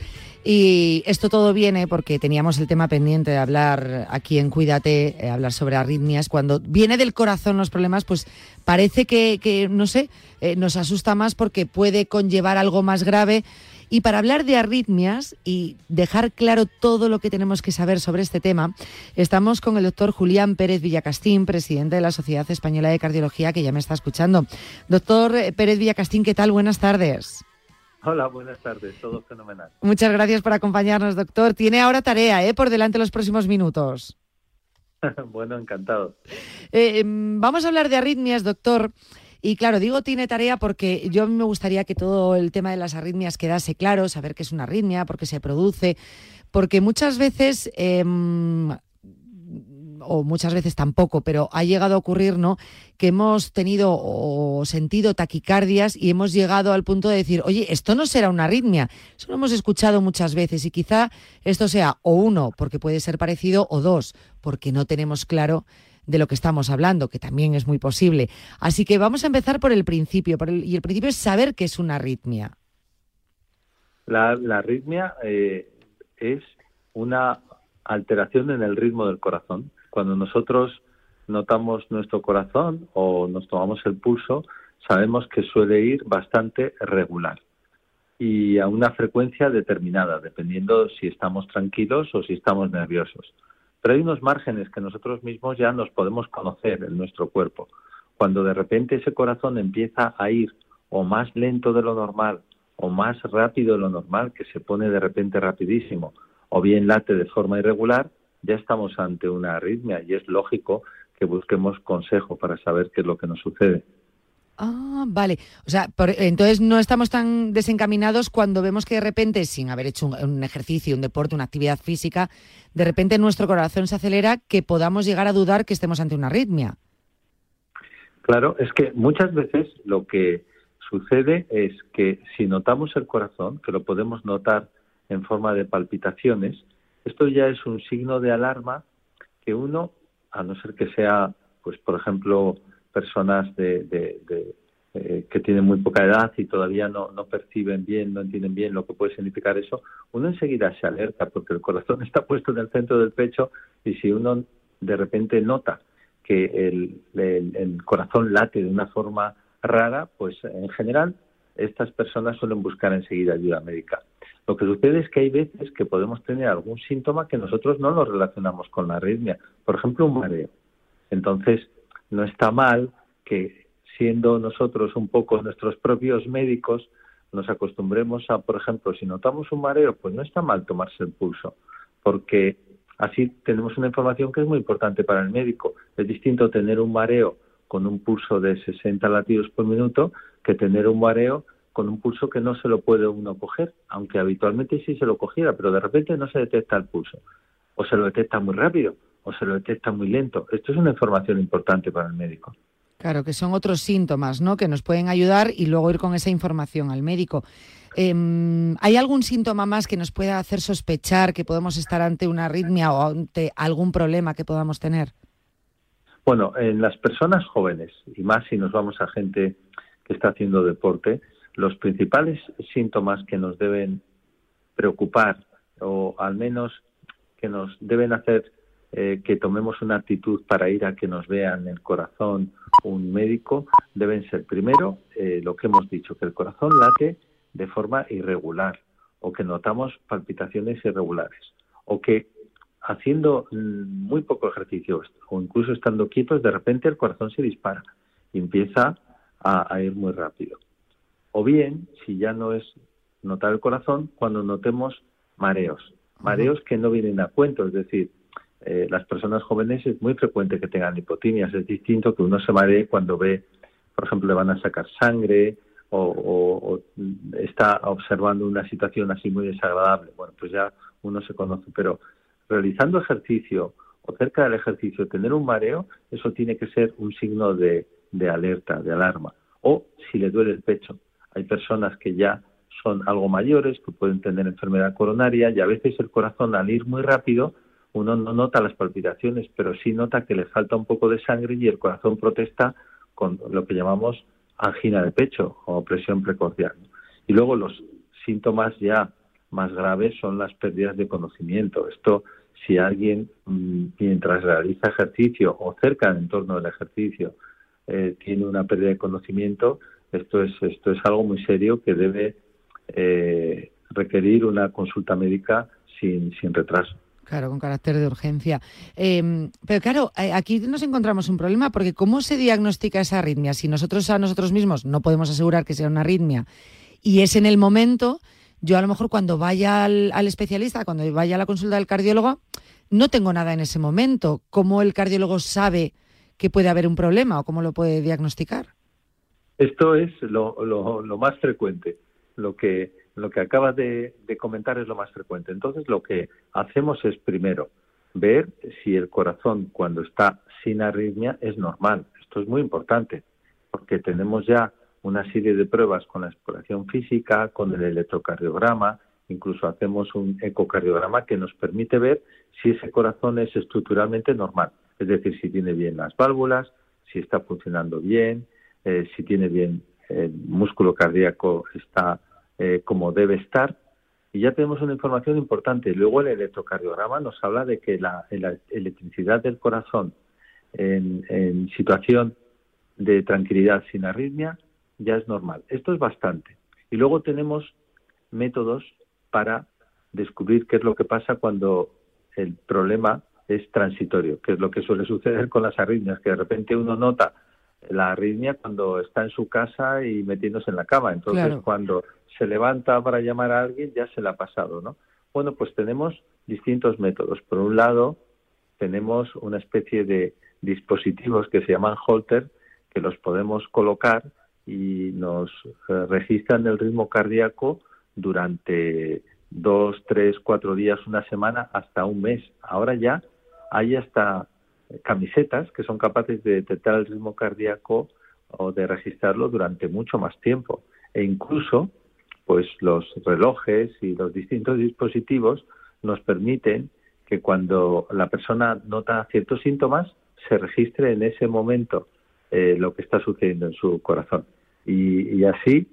S1: y esto todo viene porque teníamos el tema pendiente de hablar aquí en Cuídate, eh, hablar sobre arritmias. Cuando viene del corazón los problemas, pues parece que, no sé, eh, nos asusta más porque puede conllevar algo más grave y para hablar de arritmias y dejar claro todo lo que tenemos que saber sobre este tema, estamos con el doctor Julián Pérez Villacastín, presidente de la Sociedad Española de Cardiología, que ya me está escuchando. Doctor Pérez Villacastín, ¿qué tal? Buenas tardes.
S6: Hola, buenas tardes, todo fenomenal.
S1: Muchas gracias por acompañarnos, doctor. Tiene ahora tarea ¿eh? por delante los próximos minutos.
S6: bueno, encantado.
S1: Eh, em, vamos a hablar de arritmias, doctor. Y claro, digo tiene tarea porque yo me gustaría que todo el tema de las arritmias quedase claro, saber qué es una arritmia, por qué se produce, porque muchas veces... Em, o muchas veces tampoco, pero ha llegado a ocurrir, ¿no? Que hemos tenido o sentido taquicardias y hemos llegado al punto de decir, oye, esto no será una arritmia. Eso lo hemos escuchado muchas veces y quizá esto sea o uno, porque puede ser parecido, o dos, porque no tenemos claro de lo que estamos hablando, que también es muy posible. Así que vamos a empezar por el principio, y el principio es saber qué es una arritmia.
S6: La, arritmia eh, es una alteración en el ritmo del corazón. Cuando nosotros notamos nuestro corazón o nos tomamos el pulso, sabemos que suele ir bastante regular y a una frecuencia determinada, dependiendo si estamos tranquilos o si estamos nerviosos. Pero hay unos márgenes que nosotros mismos ya nos podemos conocer en nuestro cuerpo. Cuando de repente ese corazón empieza a ir o más lento de lo normal o más rápido de lo normal, que se pone de repente rapidísimo, o bien late de forma irregular, ya estamos ante una arritmia y es lógico que busquemos consejo para saber qué es lo que nos sucede.
S1: Ah, vale. O sea, entonces no estamos tan desencaminados cuando vemos que de repente, sin haber hecho un, ejercicio, un deporte, una actividad física, de repente nuestro corazón se acelera, que podamos llegar a dudar que estemos ante una arritmia.
S6: Claro, es que muchas veces lo que sucede es que si notamos el corazón, que lo podemos notar en forma de palpitaciones, esto ya es un signo de alarma que uno, a no ser que sea, pues por ejemplo, personas de, eh, que tienen muy poca edad y todavía no, no perciben bien, no entienden bien lo que puede significar eso, uno enseguida se alerta porque el corazón está puesto en el centro del pecho y si uno de repente nota que el, el, corazón late de una forma rara, pues en general estas personas suelen buscar enseguida ayuda médica. Lo que sucede es que hay veces que podemos tener algún síntoma que nosotros no lo relacionamos con la arritmia, por ejemplo un mareo. Entonces, no está mal que siendo nosotros un poco nuestros propios médicos, nos acostumbremos a, por ejemplo, si notamos un mareo, pues no está mal tomarse el pulso, porque así tenemos una información que es muy importante para el médico. Es distinto tener un mareo con un pulso de 60 latidos por minuto que tener un mareo con un pulso que no se lo puede uno coger, aunque habitualmente sí se lo cogiera, pero de repente no se detecta el pulso, o se lo detecta muy rápido, o se lo detecta muy lento. Esto es una información importante para el médico.
S1: Claro, que son otros síntomas, ¿no? Que nos pueden ayudar y luego ir con esa información al médico. Em, ¿Hay algún síntoma más que nos pueda hacer sospechar que podemos estar ante una arritmia o ante algún problema que podamos tener?
S6: Bueno, en las personas jóvenes, y más si nos vamos a gente que está haciendo deporte, los principales síntomas que nos deben preocupar o al menos que nos deben hacer eh, que tomemos una actitud para ir a que nos vean el corazón un médico deben ser primero eh, lo que hemos dicho, que el corazón late de forma irregular o que notamos palpitaciones irregulares o que haciendo mm, muy poco ejercicio o incluso estando quietos, de repente el corazón se dispara y empieza a, ir muy rápido. O bien, si ya no es notar el corazón, cuando notemos mareos, mareos que no vienen a cuento, es decir, eh, las personas jóvenes es muy frecuente que tengan hipotimias, es distinto que uno se maree cuando ve, por ejemplo, le van a sacar sangre o, está observando una situación así muy desagradable. Bueno, pues ya uno se conoce, pero realizando ejercicio o cerca del ejercicio tener un mareo, eso tiene que ser un signo de, de alerta, de alarma. O si le duele el pecho. Hay personas que ya son algo mayores, que pueden tener enfermedad coronaria y a veces el corazón al ir muy rápido uno no nota las palpitaciones, pero sí nota que le falta un poco de sangre y el corazón protesta con lo que llamamos angina de pecho o presión precordial. Y luego los síntomas ya más graves son las pérdidas de conocimiento. Esto, si alguien mm, mientras realiza ejercicio o cerca del entorno del ejercicio eh, tiene una pérdida de conocimiento, esto es, esto es algo muy serio que debe eh, requerir una consulta médica sin, sin retraso.
S1: Claro, con carácter de urgencia. Em, pero claro, eh, aquí nos encontramos un problema porque ¿cómo se diagnostica esa arritmia? Si nosotros a nosotros mismos no podemos asegurar que sea una arritmia y es en el momento, yo a lo mejor cuando vaya al, especialista, cuando vaya a la consulta del cardiólogo, no tengo nada en ese momento. ¿Cómo el cardiólogo sabe que puede haber un problema o cómo lo puede diagnosticar?
S6: Esto es lo, lo más frecuente. Lo que lo que acabas de, comentar es lo más frecuente. Entonces, lo que hacemos es primero ver si el corazón cuando está sin arritmia es normal. Esto es muy importante porque tenemos ya una serie de pruebas con la exploración física, con el electrocardiograma, incluso hacemos un ecocardiograma que nos permite ver si ese corazón es estructuralmente normal, es decir, si tiene bien las válvulas, si está funcionando bien, eh, si tiene bien el músculo cardíaco está eh, como debe estar. Y ya tenemos una información importante. Luego el electrocardiograma nos habla de que la, electricidad del corazón en, situación de tranquilidad sin arritmia ya es normal. Esto es bastante. Y luego tenemos métodos para descubrir qué es lo que pasa cuando el problema es transitorio, que es lo que suele suceder con las arritmias, que de repente uno nota la arritmia cuando está en su casa y metiéndose en la cama. Entonces, cuando se levanta para llamar a alguien, ya se le ha pasado, ¿no? Bueno, pues tenemos distintos métodos. Por un lado, tenemos una especie de dispositivos que se llaman Holter, que los podemos colocar y nos eh, registran el ritmo cardíaco durante dos, tres, cuatro días, una semana, hasta un mes. Ahora ya hay hasta camisetas que son capaces de detectar el ritmo cardíaco o de registrarlo durante mucho más tiempo. E incluso, pues los relojes y los distintos dispositivos nos permiten que cuando la persona nota ciertos síntomas, se registre en ese momento eh, lo que está sucediendo en su corazón. Y, y así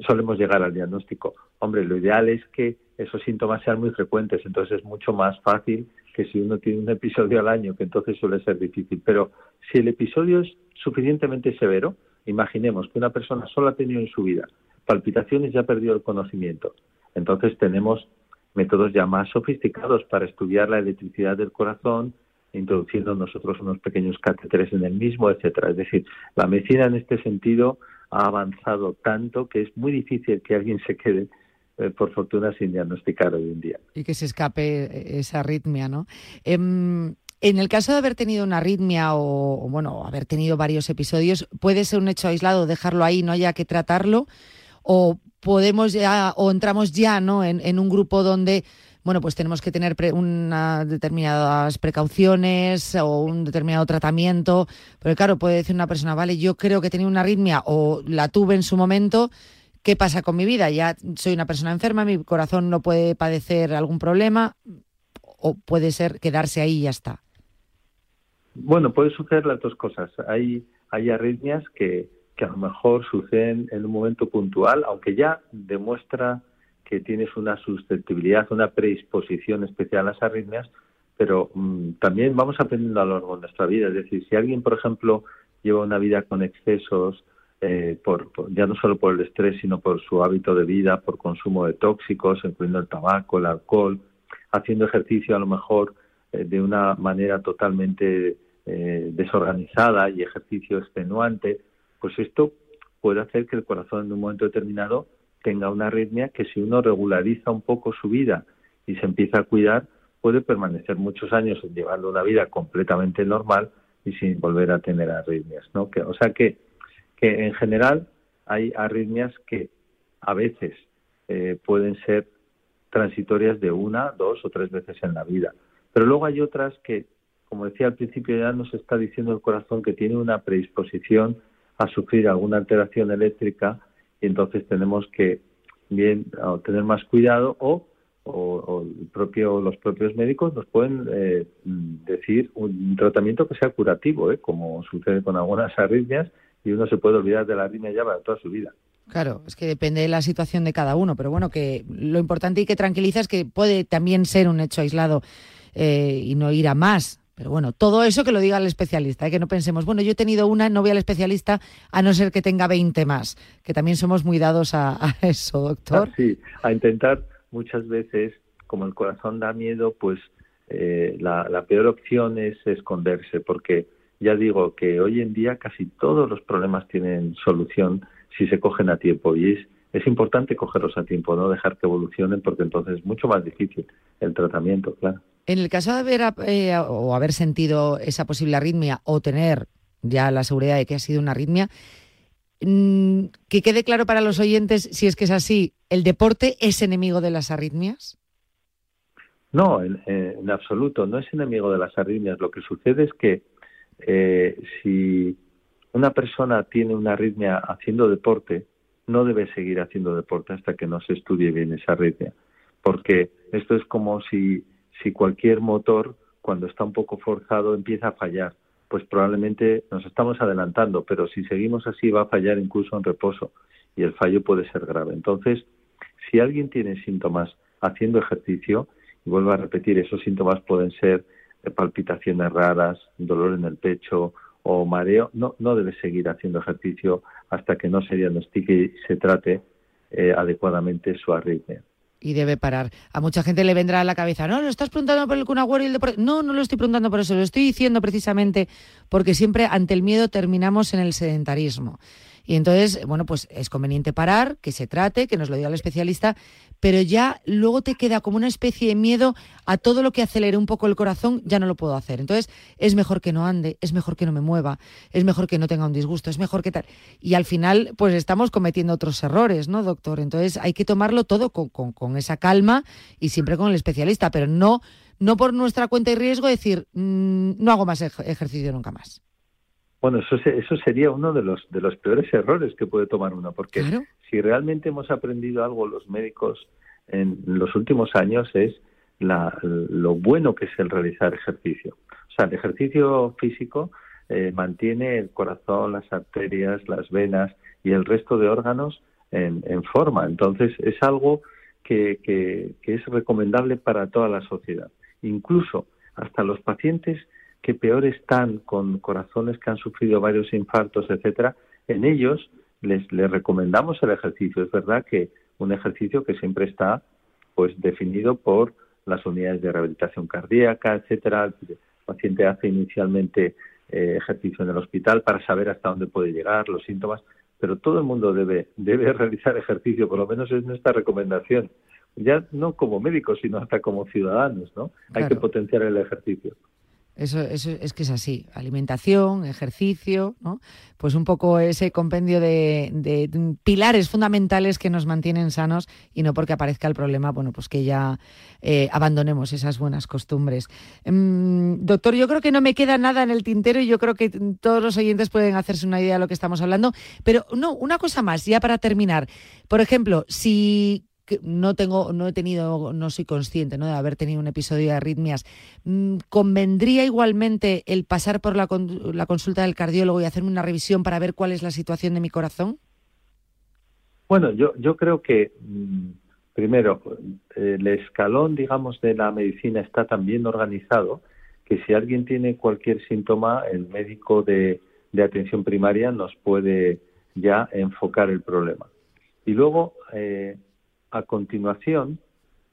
S6: solemos llegar al diagnóstico. Hombre, lo ideal es que esos síntomas sean muy frecuentes, entonces es mucho más fácil que si uno tiene un episodio al año, que entonces suele ser difícil. Pero si el episodio es suficientemente severo, imaginemos que una persona solo ha tenido en su vida palpitaciones y ha perdido el conocimiento. Entonces tenemos métodos ya más sofisticados para estudiar la electricidad del corazón, introduciendo nosotros unos pequeños catéteres en el mismo, etcétera. Es decir, la medicina en este sentido ha avanzado tanto que es muy difícil que alguien se quede eh, por fortuna, sin diagnosticar hoy en día.
S1: Y que se escape eh, esa arritmia, ¿no? Em, en el caso de haber tenido una arritmia o, bueno, haber tenido varios episodios, ¿puede ser un hecho aislado, dejarlo ahí, no haya que tratarlo? ¿O podemos ya, o entramos ya, ¿no? En, un grupo donde bueno, pues tenemos que tener unas determinadas precauciones o un determinado tratamiento. Pero claro, puede decir una persona, vale, yo creo que tenía una arritmia o la tuve en su momento, ¿qué pasa con mi vida? Ya soy una persona enferma, mi corazón no puede padecer algún problema o puede ser quedarse ahí y ya está.
S6: Bueno, puede suceder las dos cosas. Hay, hay arritmias que, a lo mejor suceden en un momento puntual, aunque ya demuestra que tienes una susceptibilidad, una predisposición especial a las arritmias, pero mm, también vamos aprendiendo a lo largo de nuestra vida. Es decir, si alguien, por ejemplo, lleva una vida con excesos, eh, por, ya no solo por el estrés, sino por su hábito de vida, por consumo de tóxicos, incluyendo el tabaco, el alcohol, haciendo ejercicio a lo mejor eh, de una manera totalmente eh, desorganizada y ejercicio extenuante, pues esto puede hacer que el corazón en un momento determinado tenga una arritmia que si uno regulariza un poco su vida y se empieza a cuidar, puede permanecer muchos años llevando una vida completamente normal y sin volver a tener arritmias, ¿no? Que, o sea que, que en general hay arritmias que a veces eh, pueden ser transitorias de una, dos o tres veces en la vida. Pero luego hay otras que, como decía al principio, ya nos está diciendo el corazón que tiene una predisposición a sufrir alguna alteración eléctrica y entonces tenemos que bien tener más cuidado o, el propio, los propios médicos nos pueden eh, decir un tratamiento que sea curativo, ¿eh? como sucede con algunas arritmias y uno se puede olvidar de la arritmia ya para toda su vida.
S1: Claro, es que depende de la situación de cada uno, pero bueno, que lo importante y que tranquiliza es que puede también ser un hecho aislado eh, y no ir a más. Pero bueno, todo eso que lo diga el especialista, ¿eh? que no pensemos, bueno, yo he tenido una, no voy al especialista, a no ser que tenga 20 más, que también somos muy dados a, eso, doctor.
S6: Ah, sí, a intentar muchas veces, como el corazón da miedo, pues eh, la, la peor opción es esconderse, porque ya digo que hoy en día casi todos los problemas tienen solución si se cogen a tiempo y es es importante cogerlos a tiempo, no dejar que evolucionen porque entonces es mucho más difícil el tratamiento, claro.
S1: En el caso de haber eh, o haber sentido esa posible arritmia o tener ya la seguridad de que ha sido una arritmia, mm, que quede claro para los oyentes si es que es así, ¿el deporte es enemigo de las arritmias?
S6: No, en, absoluto, no es enemigo de las arritmias. Lo que sucede es que eh, si una persona tiene una arritmia haciendo deporte, no debe seguir haciendo deporte hasta que no se estudie bien esa arritmia, porque esto es como si, si cualquier motor, cuando está un poco forzado, empieza a fallar. Pues probablemente nos estamos adelantando, pero si seguimos así va a fallar incluso en reposo y el fallo puede ser grave. Entonces, si alguien tiene síntomas haciendo ejercicio, y vuelvo a repetir, esos síntomas pueden ser palpitaciones raras, dolor en el pecho, o mareo, no, no debe seguir haciendo ejercicio hasta que no se diagnostique y se trate eh, adecuadamente su arritmia.
S1: Y debe parar. A mucha gente le vendrá a la cabeza, no, lo estás preguntando por el Kun y el deporte. No, no lo estoy preguntando por eso, lo estoy diciendo precisamente porque siempre ante el miedo terminamos en el sedentarismo. Y entonces, bueno, pues es conveniente parar, que se trate, que nos lo diga el especialista, pero ya luego te queda como una especie de miedo a todo lo que acelere un poco el corazón, ya no lo puedo hacer. Entonces, es mejor que no ande, es mejor que no me mueva, es mejor que no tenga un disgusto, es mejor que tal. Y al final, pues estamos cometiendo otros errores, ¿no, doctor? Entonces, hay que tomarlo todo con, con, esa calma y siempre con el especialista, pero no, no por nuestra cuenta y riesgo decir, mm, no hago más ejercicio nunca más.
S6: Bueno, eso, eso sería uno de los, de los peores errores que puede tomar uno, porque si realmente hemos aprendido algo los médicos en los últimos años es la, lo bueno que es el realizar ejercicio. O sea, el ejercicio físico eh, mantiene el corazón, las arterias, las venas y el resto de órganos en, en forma. Entonces, es algo que, que, que es recomendable para toda la sociedad. Incluso hasta los pacientes que peor están con corazones que han sufrido varios infartos, etcétera, en ellos les, les recomendamos el ejercicio. Es verdad que un ejercicio que siempre está pues definido por las unidades de rehabilitación cardíaca, etcétera. El paciente hace inicialmente eh, ejercicio en el hospital para saber hasta dónde puede llegar, los síntomas, pero todo el mundo debe, debe realizar ejercicio, por lo menos es nuestra recomendación. Ya no como médicos, sino hasta como ciudadanos, ¿no? Hay que potenciar el ejercicio.
S1: Eso, eso es que es así. Alimentación, ejercicio, ¿no? Pues un poco ese compendio de, pilares fundamentales que nos mantienen sanos y no porque aparezca el problema, bueno, pues que ya eh, abandonemos esas buenas costumbres. Mm, doctor, yo creo que no me queda nada en el tintero y yo creo que todos los oyentes pueden hacerse una idea de lo que estamos hablando. Pero no, una cosa más, ya para terminar. Por ejemplo, si no tengo, no he tenido, no soy consciente ¿no? de haber tenido un episodio de arritmias. Mm, ¿Convendría igualmente el pasar por la, la consulta del cardiólogo y hacerme una revisión para ver cuál es la situación de mi corazón?
S6: Bueno, yo, yo creo que mm, primero el escalón, digamos, de la medicina está tan bien organizado que si alguien tiene cualquier síntoma, el médico de, de atención primaria nos puede ya enfocar el problema. Y luego, eh, a continuación,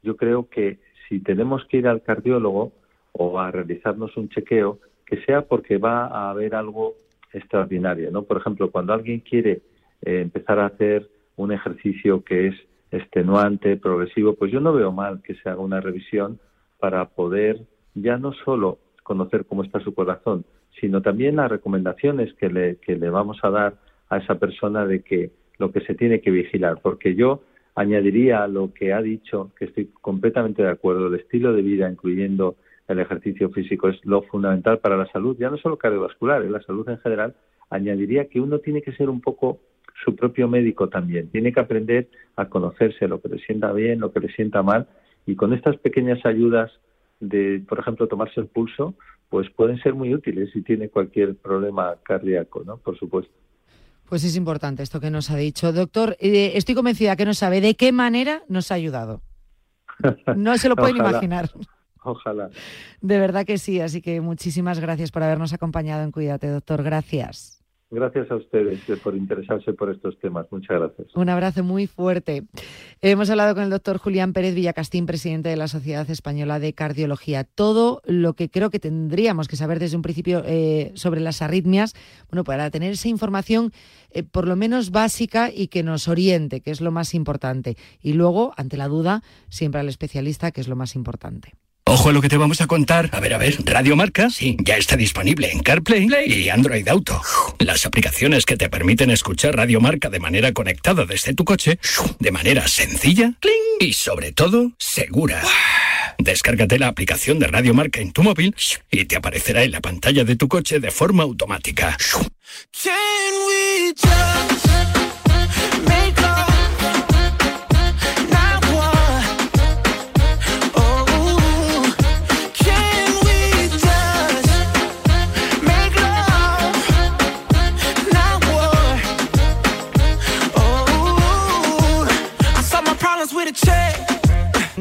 S6: yo creo que si tenemos que ir al cardiólogo o a realizarnos un chequeo, que sea porque va a haber algo extraordinario, ¿no? Por ejemplo, cuando alguien quiere eh, empezar a hacer un ejercicio que es extenuante, progresivo, pues yo no veo mal que se haga una revisión para poder ya no solo conocer cómo está su corazón, sino también las recomendaciones que le, que le vamos a dar a esa persona de que lo que se tiene que vigilar, porque yo Añadiría a lo que ha dicho, que estoy completamente de acuerdo, el estilo de vida, incluyendo el ejercicio físico, es lo fundamental para la salud, ya no solo cardiovascular, es la salud en general. Añadiría que uno tiene que ser un poco su propio médico también, tiene que aprender a conocerse lo que le sienta bien, lo que le sienta mal, y con estas pequeñas ayudas de, por ejemplo, tomarse el pulso, pues pueden ser muy útiles si tiene cualquier problema cardíaco, ¿no? Por supuesto.
S1: Pues es importante esto que nos ha dicho. Doctor, eh, estoy convencida que no sabe de qué manera nos ha ayudado. No se lo pueden imaginar.
S6: Ojalá.
S1: De verdad que sí, así que muchísimas gracias por habernos acompañado en Cuídate, doctor. Gracias.
S6: Gracias a ustedes por interesarse por estos temas. Muchas gracias.
S1: Un abrazo muy fuerte. Hemos hablado con el doctor Julián Pérez Villacastín, presidente de la Sociedad Española de Cardiología. Todo lo que creo que tendríamos que saber desde un principio eh, sobre las arritmias, bueno, para tener esa información eh, por lo menos básica y que nos oriente, que es lo más importante. Y luego, ante la duda, siempre al especialista, que es lo más importante.
S5: Ojo a lo que te vamos a contar. A ver, a ver, Radio Marca, sí, ya está disponible en CarPlay y Android Auto. Las aplicaciones que te permiten escuchar Radio Marca de manera conectada desde tu coche, de manera sencilla y sobre todo segura. Descárgate la aplicación de Radio Marca en tu móvil y te aparecerá en la pantalla de tu coche de forma automática.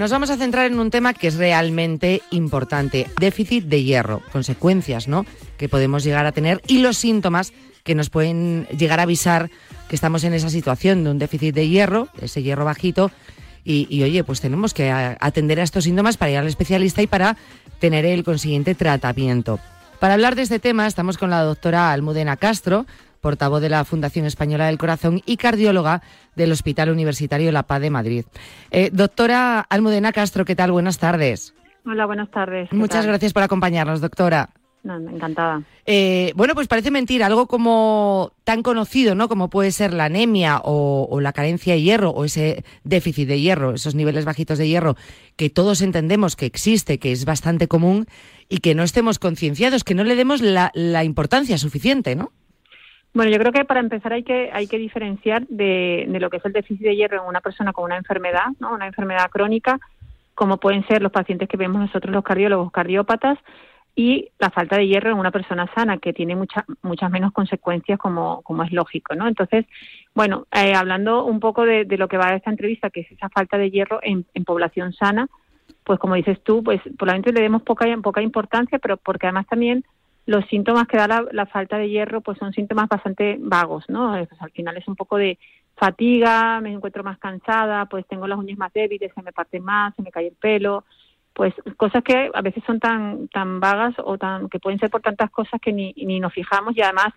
S1: Nos vamos a centrar en un tema que es realmente importante, déficit de hierro, consecuencias, ¿no? que podemos llegar a tener y los síntomas que nos pueden llegar a avisar que estamos en esa situación de un déficit de hierro, ese hierro bajito, y, oye, pues tenemos que atender a estos síntomas para ir al especialista y para tener el consiguiente tratamiento. Para hablar de este tema estamos con la doctora Almudena Castro, portavoz de la Fundación Española del Corazón y cardióloga del Hospital Universitario La Paz de Madrid. Eh, doctora Almudena Castro, ¿qué tal? Buenas tardes.
S7: Hola, buenas tardes.
S1: Muchas gracias por acompañarnos, doctora.
S7: encantada.
S1: Eh, bueno, pues parece mentira, algo como tan conocido, ¿no? Como puede ser la anemia o, o, la carencia de hierro o ese déficit de hierro, esos niveles bajitos de hierro, que todos entendemos que existe, que es bastante común y que no estemos concienciados, que no le demos la, la importancia suficiente, ¿no?
S7: Bueno, yo creo que para empezar hay que, hay que diferenciar de, de, lo que es el déficit de hierro en una persona con una enfermedad, ¿no? una enfermedad crónica, como pueden ser los pacientes que vemos nosotros los cardiólogos cardiópatas, y la falta de hierro en una persona sana, que tiene muchas muchas menos consecuencias, como, como es lógico. ¿no? Entonces, bueno, eh, hablando un poco de, de, lo que va a esta entrevista, que es esa falta de hierro en, en población sana, pues como dices tú, pues probablemente le demos poca, poca importancia, pero porque además también los síntomas que da la, falta de hierro pues son síntomas bastante vagos, ¿no? Pues al final es un poco de fatiga, me encuentro más cansada, pues tengo las uñas más débiles, se me parte más, se me cae el pelo, pues cosas que a veces son tan tan vagas o tan que pueden ser por tantas cosas que ni, ni nos fijamos y además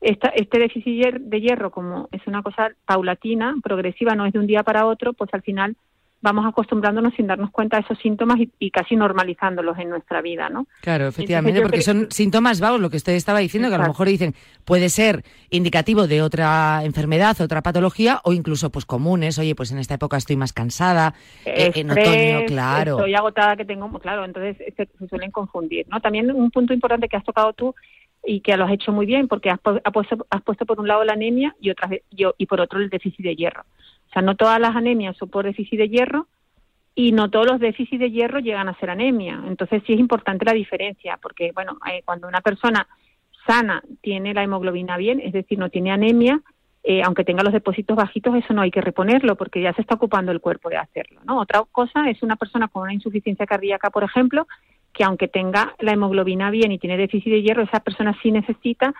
S7: esta, este déficit de hierro como es una cosa paulatina, progresiva, no es de un día para otro, pues al final vamos acostumbrándonos sin darnos cuenta de esos síntomas y, casi normalizándolos en nuestra vida, ¿no?
S1: Claro, efectivamente, porque son síntomas vagos, lo que usted estaba diciendo, que a lo mejor dicen puede ser indicativo de otra enfermedad, otra patología, o incluso pues comunes, oye, pues en esta época estoy más cansada, eh, en otoño, claro.
S7: Estoy agotada que tengo, claro, entonces se, suelen confundir, ¿no? También un punto importante que has tocado tú y que lo has hecho muy bien, porque has, puesto, has puesto por un lado la anemia y, otra, yo, y por otro el déficit de hierro. Sea, no todas las anemias son por déficit de hierro y no todos los déficits de hierro llegan a ser anemia. Entonces sí es importante la diferencia, porque bueno, eh, cuando una persona sana tiene la hemoglobina bien, es decir, no tiene anemia, eh, aunque tenga los depósitos bajitos, eso no hay que reponerlo porque ya se está ocupando el cuerpo de hacerlo. ¿no? Otra cosa es una persona con una insuficiencia cardíaca, por ejemplo, que aunque tenga la hemoglobina bien y tiene déficit de hierro, esa persona sí necesita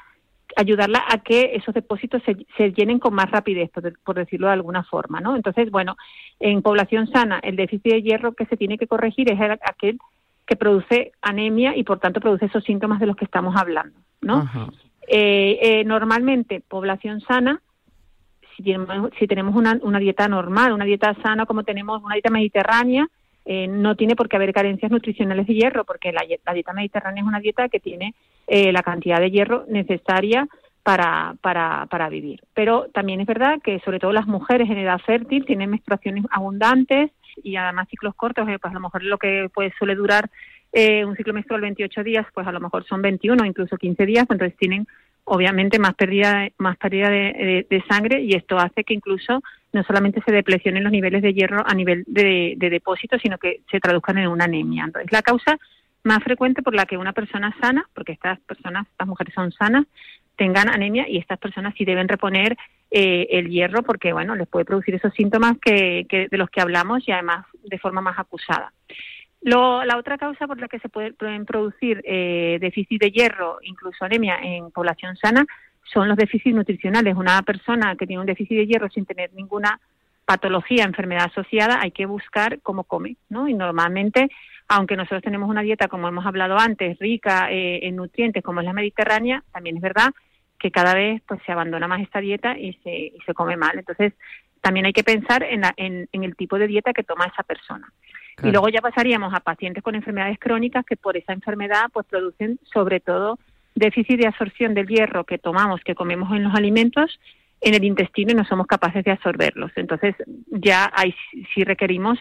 S7: ayudarla a que esos depósitos se, llenen con más rapidez, por, decirlo de alguna forma, ¿no? Entonces, bueno, en población sana, el déficit de hierro que se tiene que corregir es aquel que produce anemia y, por tanto, produce esos síntomas de los que estamos hablando, ¿no? Eh, eh, normalmente, población sana, si tenemos, si tenemos una, una dieta normal, una dieta sana como tenemos una dieta mediterránea, eh, no tiene por qué haber carencias nutricionales de hierro, porque la, dieta mediterránea es una dieta que tiene eh, la cantidad de hierro necesaria para, para, para vivir. Pero también es verdad que sobre todo las mujeres en edad fértil tienen menstruaciones abundantes y además ciclos cortos, eh, pues a lo mejor lo que pues suele durar un ciclo menstrual 28 días, pues a lo mejor son 21 o incluso 15 días, entonces tienen obviamente más pérdida, más pérdida de, sangre y esto hace que incluso no solamente se deplecionen los niveles de hierro a nivel de, depósito, sino que se traduzcan en una anemia. Entonces, la causa más frecuente por la que una persona sana, porque estas personas, estas mujeres son sanas, tengan anemia y estas personas sí deben reponer eh, el hierro porque, bueno, les puede producir esos síntomas que, que, de los que hablamos y además de forma más acusada la otra causa por la que se pueden producir eh, déficit de hierro, incluso anemia en población sana, son los déficits nutricionales. Una persona que tiene un déficit de hierro sin tener ninguna patología, enfermedad asociada, hay que buscar cómo come, ¿no? Y normalmente, aunque nosotros tenemos una dieta, como hemos hablado antes, rica eh, en nutrientes, como es la mediterránea, también es verdad que cada vez pues se abandona más esta dieta y se, y se come mal. Entonces, también hay que pensar en, en el tipo de dieta que toma esa persona. Y luego ya pasaríamos a pacientes con enfermedades crónicas que por esa enfermedad pues producen sobre todo déficit de absorción del hierro que tomamos, que comemos en los alimentos en el intestino y no somos capaces de absorberlos. Entonces ya hay si requerimos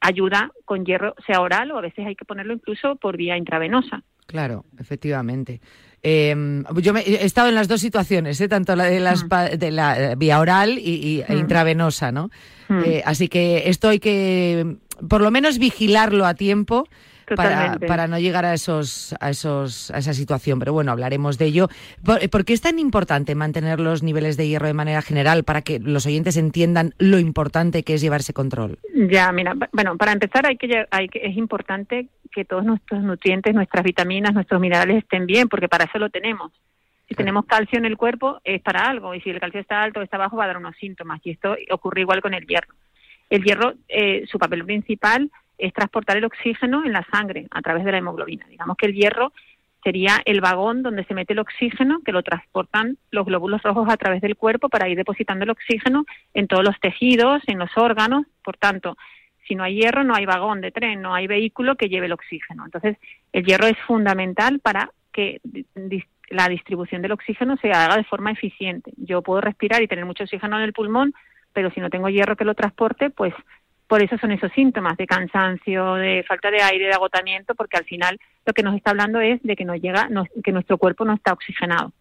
S7: ayuda con hierro, sea oral o a veces hay que ponerlo incluso por vía intravenosa.
S1: Claro, efectivamente. Em, yo he estado en las dos situaciones, ¿eh? tanto la de, las, mm. de la vía oral y, e mm. intravenosa, ¿no? Mm. Eh, así que esto hay que, por lo menos, vigilarlo a tiempo. Para, para, no llegar a esos, a esos, a esa situación. Pero bueno, hablaremos de ello. ¿Por, qué es tan importante mantener los niveles de hierro de manera general para que los oyentes entiendan lo importante que es llevar ese control?
S7: Ya, mira, bueno, para empezar hay que, hay que es importante que todos nuestros nutrientes, nuestras vitaminas, nuestros minerales estén bien, porque para eso lo tenemos. Si tenemos calcio en el cuerpo es para algo y si el calcio está alto o está bajo va a dar unos síntomas y esto ocurre igual con el hierro. El hierro, eh, su papel principal es transportar el oxígeno en la sangre a través de la hemoglobina. Digamos que el hierro sería el vagón donde se mete el oxígeno que lo transportan los glóbulos rojos a través del cuerpo para ir depositando el oxígeno en todos los tejidos, en los órganos. Por tanto, si no hay hierro, no hay vagón de tren, no hay vehículo que lleve el oxígeno. Entonces, el hierro es fundamental para que la distribución del oxígeno se haga de forma eficiente. Yo puedo respirar y tener mucho oxígeno en el pulmón, pero si no tengo hierro que lo transporte, pues por eso son esos síntomas de cansancio, de falta de aire, de agotamiento, porque al final lo que nos está hablando es de que nos llega, que nuestro cuerpo no está oxigenado.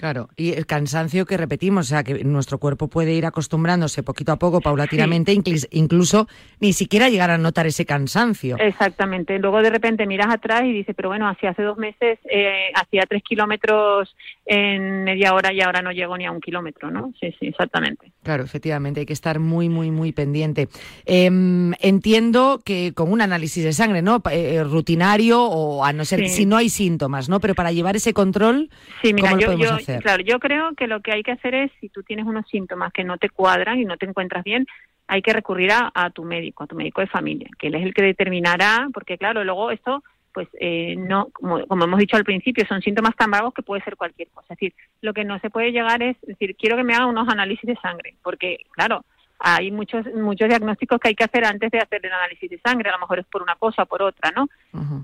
S1: Claro, y el cansancio que repetimos, o sea, que nuestro cuerpo puede ir acostumbrándose poquito a poco, paulatinamente, incluso ni siquiera llegar a notar ese cansancio.
S7: Exactamente. Luego de repente miras atrás y dices, pero bueno, hace hace dos meses eh, hacía tres kilómetros en media hora y ahora no llego ni a un kilómetro, ¿no? Sí, sí, exactamente.
S1: Claro, efectivamente, hay que estar muy, muy, muy pendiente. Em, entiendo que con un análisis de sangre, ¿no? Eh, rutinario o a no ser si no hay síntomas, ¿no? Pero para llevar ese control,
S7: sí, mira, ¿cómo lo podemos hacer? Claro, yo creo que lo que hay que hacer es, si tú tienes unos síntomas que no te cuadran y no te encuentras bien, hay que recurrir a, tu médico, a tu médico de familia, que él es el que determinará, porque claro, luego esto, pues eh, no, como, como, hemos dicho al principio, son síntomas tan vagos que puede ser cualquier cosa. Es decir, lo que no se puede llegar es decir, quiero que me haga unos análisis de sangre, porque claro, hay muchos muchos diagnósticos que hay que hacer antes de hacer el análisis de sangre, a lo mejor es por una cosa o por otra, ¿no?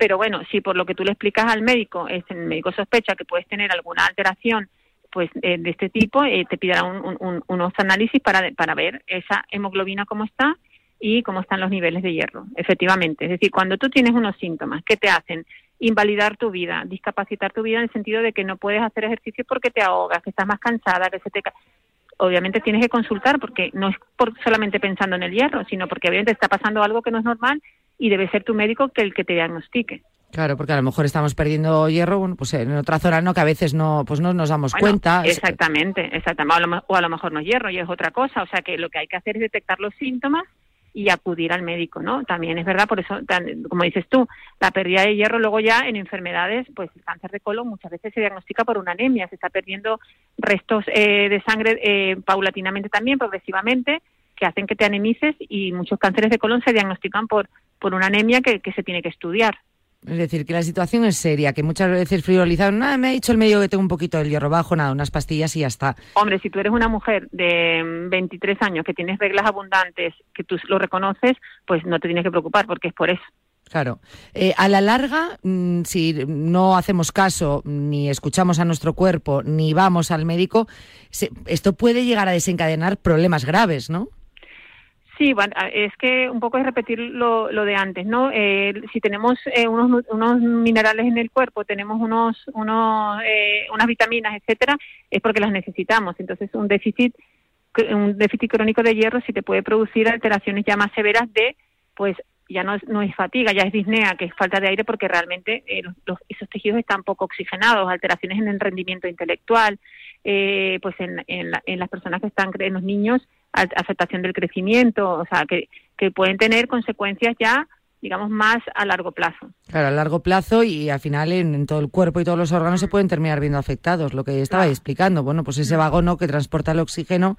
S7: Pero bueno, si por lo que tú le explicas al médico, es, el médico sospecha que puedes tener alguna alteración pues eh, de este tipo, eh, te pidará unos análisis para, para ver esa hemoglobina cómo está y cómo están los niveles de hierro, efectivamente. Es decir, cuando tú tienes unos síntomas que te hacen invalidar tu vida, discapacitar tu vida en el sentido de que no puedes hacer ejercicio porque te ahogas, que estás más cansada, que se te obviamente tienes que consultar porque no es por solamente pensando en el hierro, sino porque obviamente está pasando algo que no es normal y debe ser tu médico que el que te diagnostique.
S1: Claro, porque a lo mejor estamos perdiendo hierro, bueno, pues en otra zona no, que a veces no, pues no nos damos cuenta.
S7: Exactamente, exactamente. O a, lo, mejor no es hierro y es otra cosa. O sea que lo que hay que hacer es detectar los síntomas y acudir al médico, ¿no? También es verdad, por eso, como dices tú, la pérdida de hierro luego ya en enfermedades, pues el cáncer de colon muchas veces se diagnostica por una anemia, se está perdiendo restos eh, de sangre eh, paulatinamente también, progresivamente, que hacen que te anemices y muchos cánceres de colon se diagnostican por, por una anemia que, se tiene que estudiar.
S1: Es decir, que la situación es seria, que muchas veces frivolizan, nada, me ha dicho el médico que tengo un poquito de hierro bajo, nada, unas pastillas y ya está.
S7: Hombre, si tú eres una mujer de 23 años que tienes reglas abundantes, que tú lo reconoces, pues no te tienes que preocupar porque es por eso.
S1: Claro. Eh, a la larga, mm, si no hacemos caso, ni escuchamos a nuestro cuerpo, ni vamos al médico, esto puede llegar a desencadenar problemas graves, ¿no?
S7: Sí, bueno, es que un poco es repetir lo, lo de antes, ¿no? Eh, si tenemos eh, unos, unos minerales en el cuerpo, tenemos unos, unos, eh, unas vitaminas, etcétera, es porque las necesitamos. Entonces, un déficit, un déficit crónico de hierro sí te puede producir alteraciones ya más severas de, pues, ya no es, no es fatiga, ya es disnea, que es falta de aire porque realmente los, esos tejidos están poco oxigenados, alteraciones en el rendimiento intelectual, pues en, en, en las personas que están, en los niños, afectación del crecimiento, o sea, que, que pueden tener consecuencias ya digamos, más a largo plazo.
S1: Claro, a largo plazo y al final en, todo el cuerpo y todos los órganos se pueden terminar viendo afectados, lo que estaba explicando. Bueno, pues ese vagono que transporta el oxígeno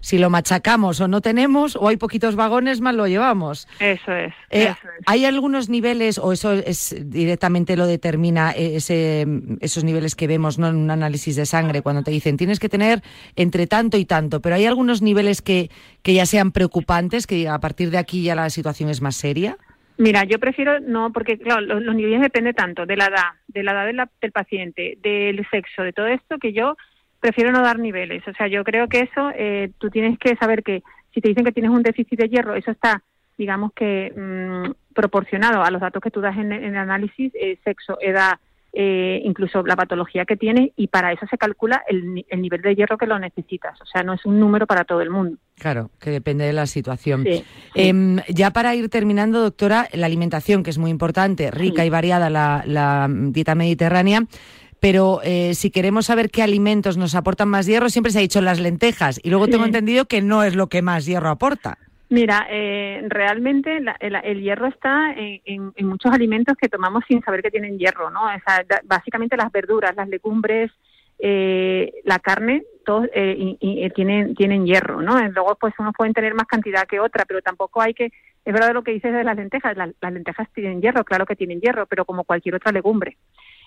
S1: si lo machacamos o no tenemos, o hay poquitos vagones, más lo llevamos.
S7: Eso es.
S1: Eh, ¿Hay algunos niveles, o eso es directamente lo determina ese, esos niveles que vemos ¿no? en un análisis de sangre, cuando te dicen tienes que tener entre tanto y tanto, pero hay algunos niveles que, que ya sean preocupantes, que a partir de aquí ya la situación es más seria?
S7: Mira, yo prefiero no, porque claro, los, niveles dependen tanto de la edad, de la edad del paciente, del sexo, de todo esto, que yo prefiero no dar niveles. O sea, yo creo que eso, eh, tú tienes que saber que si te dicen que tienes un déficit de hierro, eso está, digamos que, mm, proporcionado a los datos que tú das en, el análisis, eh, sexo, edad, eh, incluso la patología que tiene, y para eso se calcula el, el, nivel de hierro que lo necesitas. O sea, no es un número para todo el mundo.
S1: Claro, que depende de la situación. Em, ya para ir terminando, doctora, la alimentación, que es muy importante, rica y variada la, la dieta mediterránea pero eh, si queremos saber qué alimentos nos aportan más hierro, siempre se ha dicho las lentejas, y luego tengo entendido que no es lo que más hierro aporta.
S7: Mira, eh, realmente el, hierro está en, muchos alimentos que tomamos sin saber que tienen hierro, ¿no? O sea, básicamente las verduras, las legumbres, eh, la carne, todos tienen, tienen hierro, ¿no? Luego, pues unos pueden tener más cantidad que otra, pero tampoco hay que... Es verdad lo que dices de las lentejas, las lentejas tienen hierro, claro que tienen hierro, pero como cualquier otra legumbre.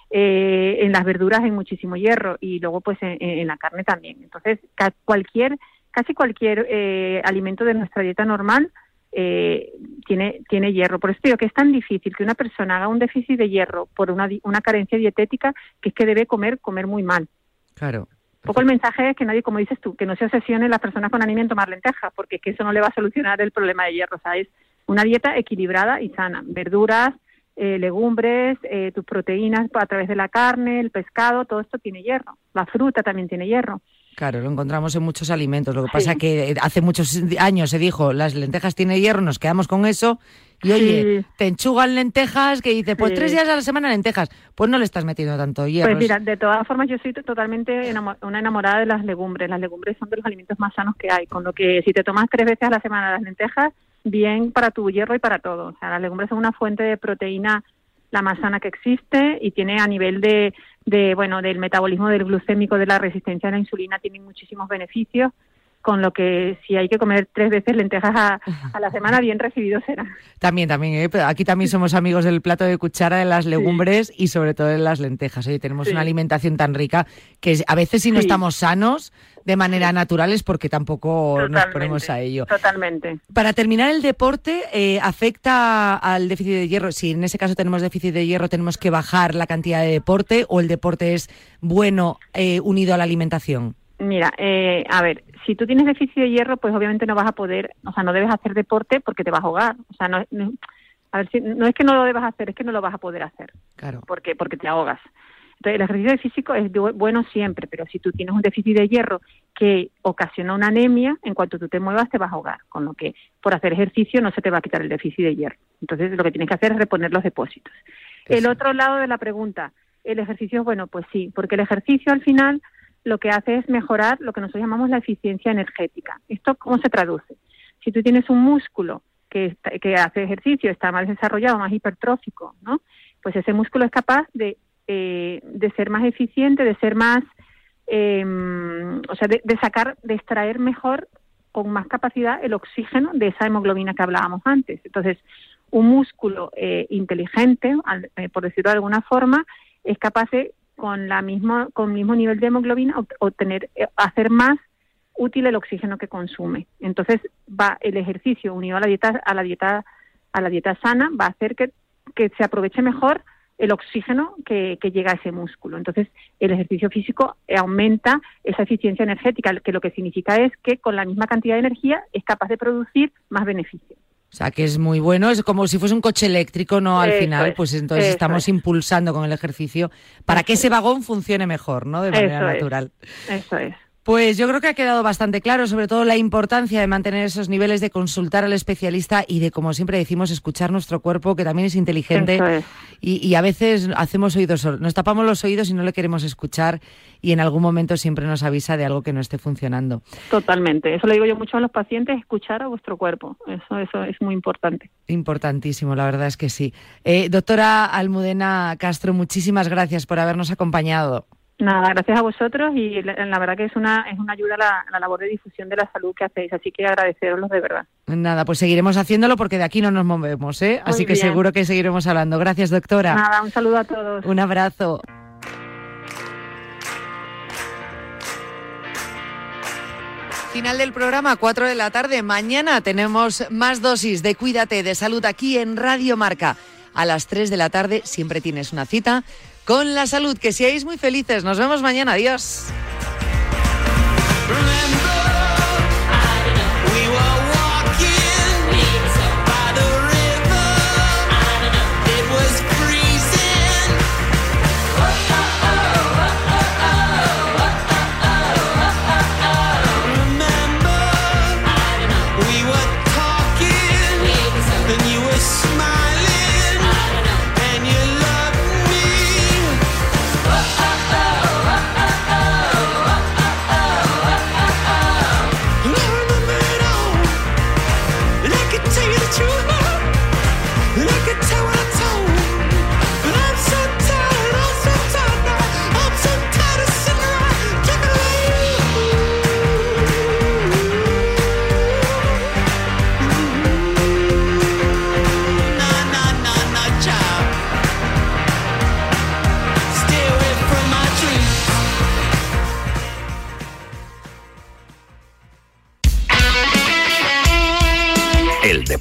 S7: Eh, en las verduras hay muchísimo hierro y luego pues en, la carne también. Entonces, cualquier, casi cualquier eh, alimento de nuestra dieta normal eh, tiene, tiene hierro. Por eso digo que es tan difícil que una persona haga un déficit de hierro por una, una carencia dietética que es que debe comer, comer muy mal.
S1: Claro.
S7: Un poco el mensaje es que nadie, como dices tú, que no se obsesione las personas con anemia en tomar lentejas, porque es que eso no le va a solucionar el problema de hierro. O sea, es una dieta equilibrada y sana. Verduras, eh, legumbres, eh, tus proteínas a través de la carne, el pescado, todo esto tiene hierro. La fruta también tiene hierro.
S1: Claro, lo encontramos en muchos alimentos. Lo que pasa es que hace muchos años se dijo, las lentejas tienen hierro, nos quedamos con eso. Y oye, te enchugan lentejas que dice, pues tres días a la semana lentejas. Pues no le estás metiendo tanto hierro.
S7: Pues mira, de todas formas yo soy totalmente una enamorada de las legumbres. Las legumbres son de los alimentos más sanos que hay. Con lo que si te tomas tres veces a la semana las lentejas, bien para tu hierro y para todo. O sea, las legumbres son una fuente de proteína la más sana que existe y tiene a nivel de, de bueno del metabolismo del glucémico de la resistencia a la insulina tiene muchísimos beneficios con lo que si hay que comer tres veces lentejas a, la semana, bien recibido será.
S1: También, también. ¿eh? Aquí también somos amigos del plato de cuchara, de las legumbres y sobre todo de las lentejas. Tenemos una alimentación tan rica que a veces si no estamos sanos, de manera natural es porque tampoco nos ponemos a ello.
S7: Totalmente.
S1: Para terminar, el deporte eh, afecta al déficit de hierro. Si en ese caso tenemos déficit de hierro, tenemos que bajar la cantidad de deporte o el deporte es bueno eh, unido a la alimentación.
S7: Mira, eh, a ver, si tú tienes déficit de hierro, pues obviamente no vas a poder, o sea, no debes hacer deporte porque te vas a ahogar. O sea, no, a ver, si, no es que no lo debas hacer, es que no lo vas a poder hacer.
S1: Claro.
S7: Porque, porque te ahogas. Entonces, el ejercicio físico es bueno siempre, pero si tú tienes un déficit de hierro que ocasiona una anemia, en cuanto tú te muevas te vas a ahogar, con lo que por hacer ejercicio no se te va a quitar el déficit de hierro. Entonces, lo que tienes que hacer es reponer los depósitos. El otro lado de la pregunta, ¿el ejercicio es bueno? Pues sí, porque el ejercicio al final lo que hace es mejorar lo que nosotros llamamos la eficiencia energética. ¿Esto cómo se traduce? Si tú tienes un músculo que, que hace ejercicio, está más desarrollado, más hipertrófico, ¿no? Pues ese músculo es capaz de, eh, de ser más eficiente, de ser más, eh, o sea, de, sacar, de extraer mejor, con más capacidad, el oxígeno de esa hemoglobina que hablábamos antes. Entonces, un músculo eh, inteligente, eh, por decirlo de alguna forma, es capaz de con la misma con el mismo nivel de hemoglobina obtener eh, hacer más útil el oxígeno que consume. Entonces va el ejercicio unido a la dieta a la dieta a la dieta sana va a hacer que, que se aproveche mejor el oxígeno que, que, llega a ese músculo. Entonces, el ejercicio físico aumenta esa eficiencia energética, que lo que significa es que con la misma cantidad de energía es capaz de producir más beneficios.
S1: O sea, que es muy bueno, es como si fuese un coche eléctrico, ¿no? Al final, pues entonces estamos impulsando con el ejercicio para que ese vagón funcione mejor, ¿no? De manera natural.
S7: Eso es.
S1: Pues yo creo que ha quedado bastante claro, sobre todo la importancia de mantener esos niveles, de consultar al especialista y de, como siempre decimos, escuchar nuestro cuerpo, que también es inteligente. Y, a veces hacemos oídos, nos tapamos los oídos y no le queremos escuchar y en algún momento siempre nos avisa de algo que no esté funcionando.
S7: Totalmente. Eso lo digo yo mucho a los pacientes, escuchar a vuestro cuerpo. Eso, eso es muy importante.
S1: Importantísimo, la verdad es que sí. Eh, doctora Almudena Castro, muchísimas gracias por habernos acompañado.
S7: Nada, gracias a vosotros y la, verdad que es una, es una ayuda a la, la, labor de difusión de la salud que hacéis, así que agradeceroslos de verdad.
S1: Nada, pues seguiremos haciéndolo porque de aquí no nos movemos, ¿eh? así que seguro que seguiremos hablando. Gracias, doctora.
S7: Nada, un saludo a todos.
S1: Un abrazo. Final del programa, 4 de la tarde. Mañana tenemos más dosis de Cuídate de Salud aquí en Radio Marca. A las 3 de la tarde siempre tienes una cita con la salud. Que seáis muy felices. Nos vemos mañana. Adiós.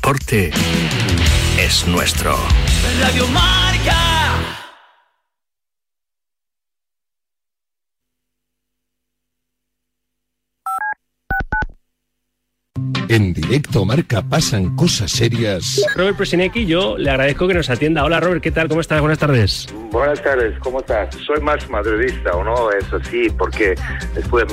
S5: Deporte es nuestro. Radio Marca.
S8: En directo Marca pasan cosas serias.
S9: Robert Presinecki, yo le agradezco que nos atienda. Hola Robert, ¿qué tal? ¿Cómo estás? Buenas tardes.
S10: Buenas tardes, ¿cómo estás? Soy más madridista, ¿o no? Eso sí, porque después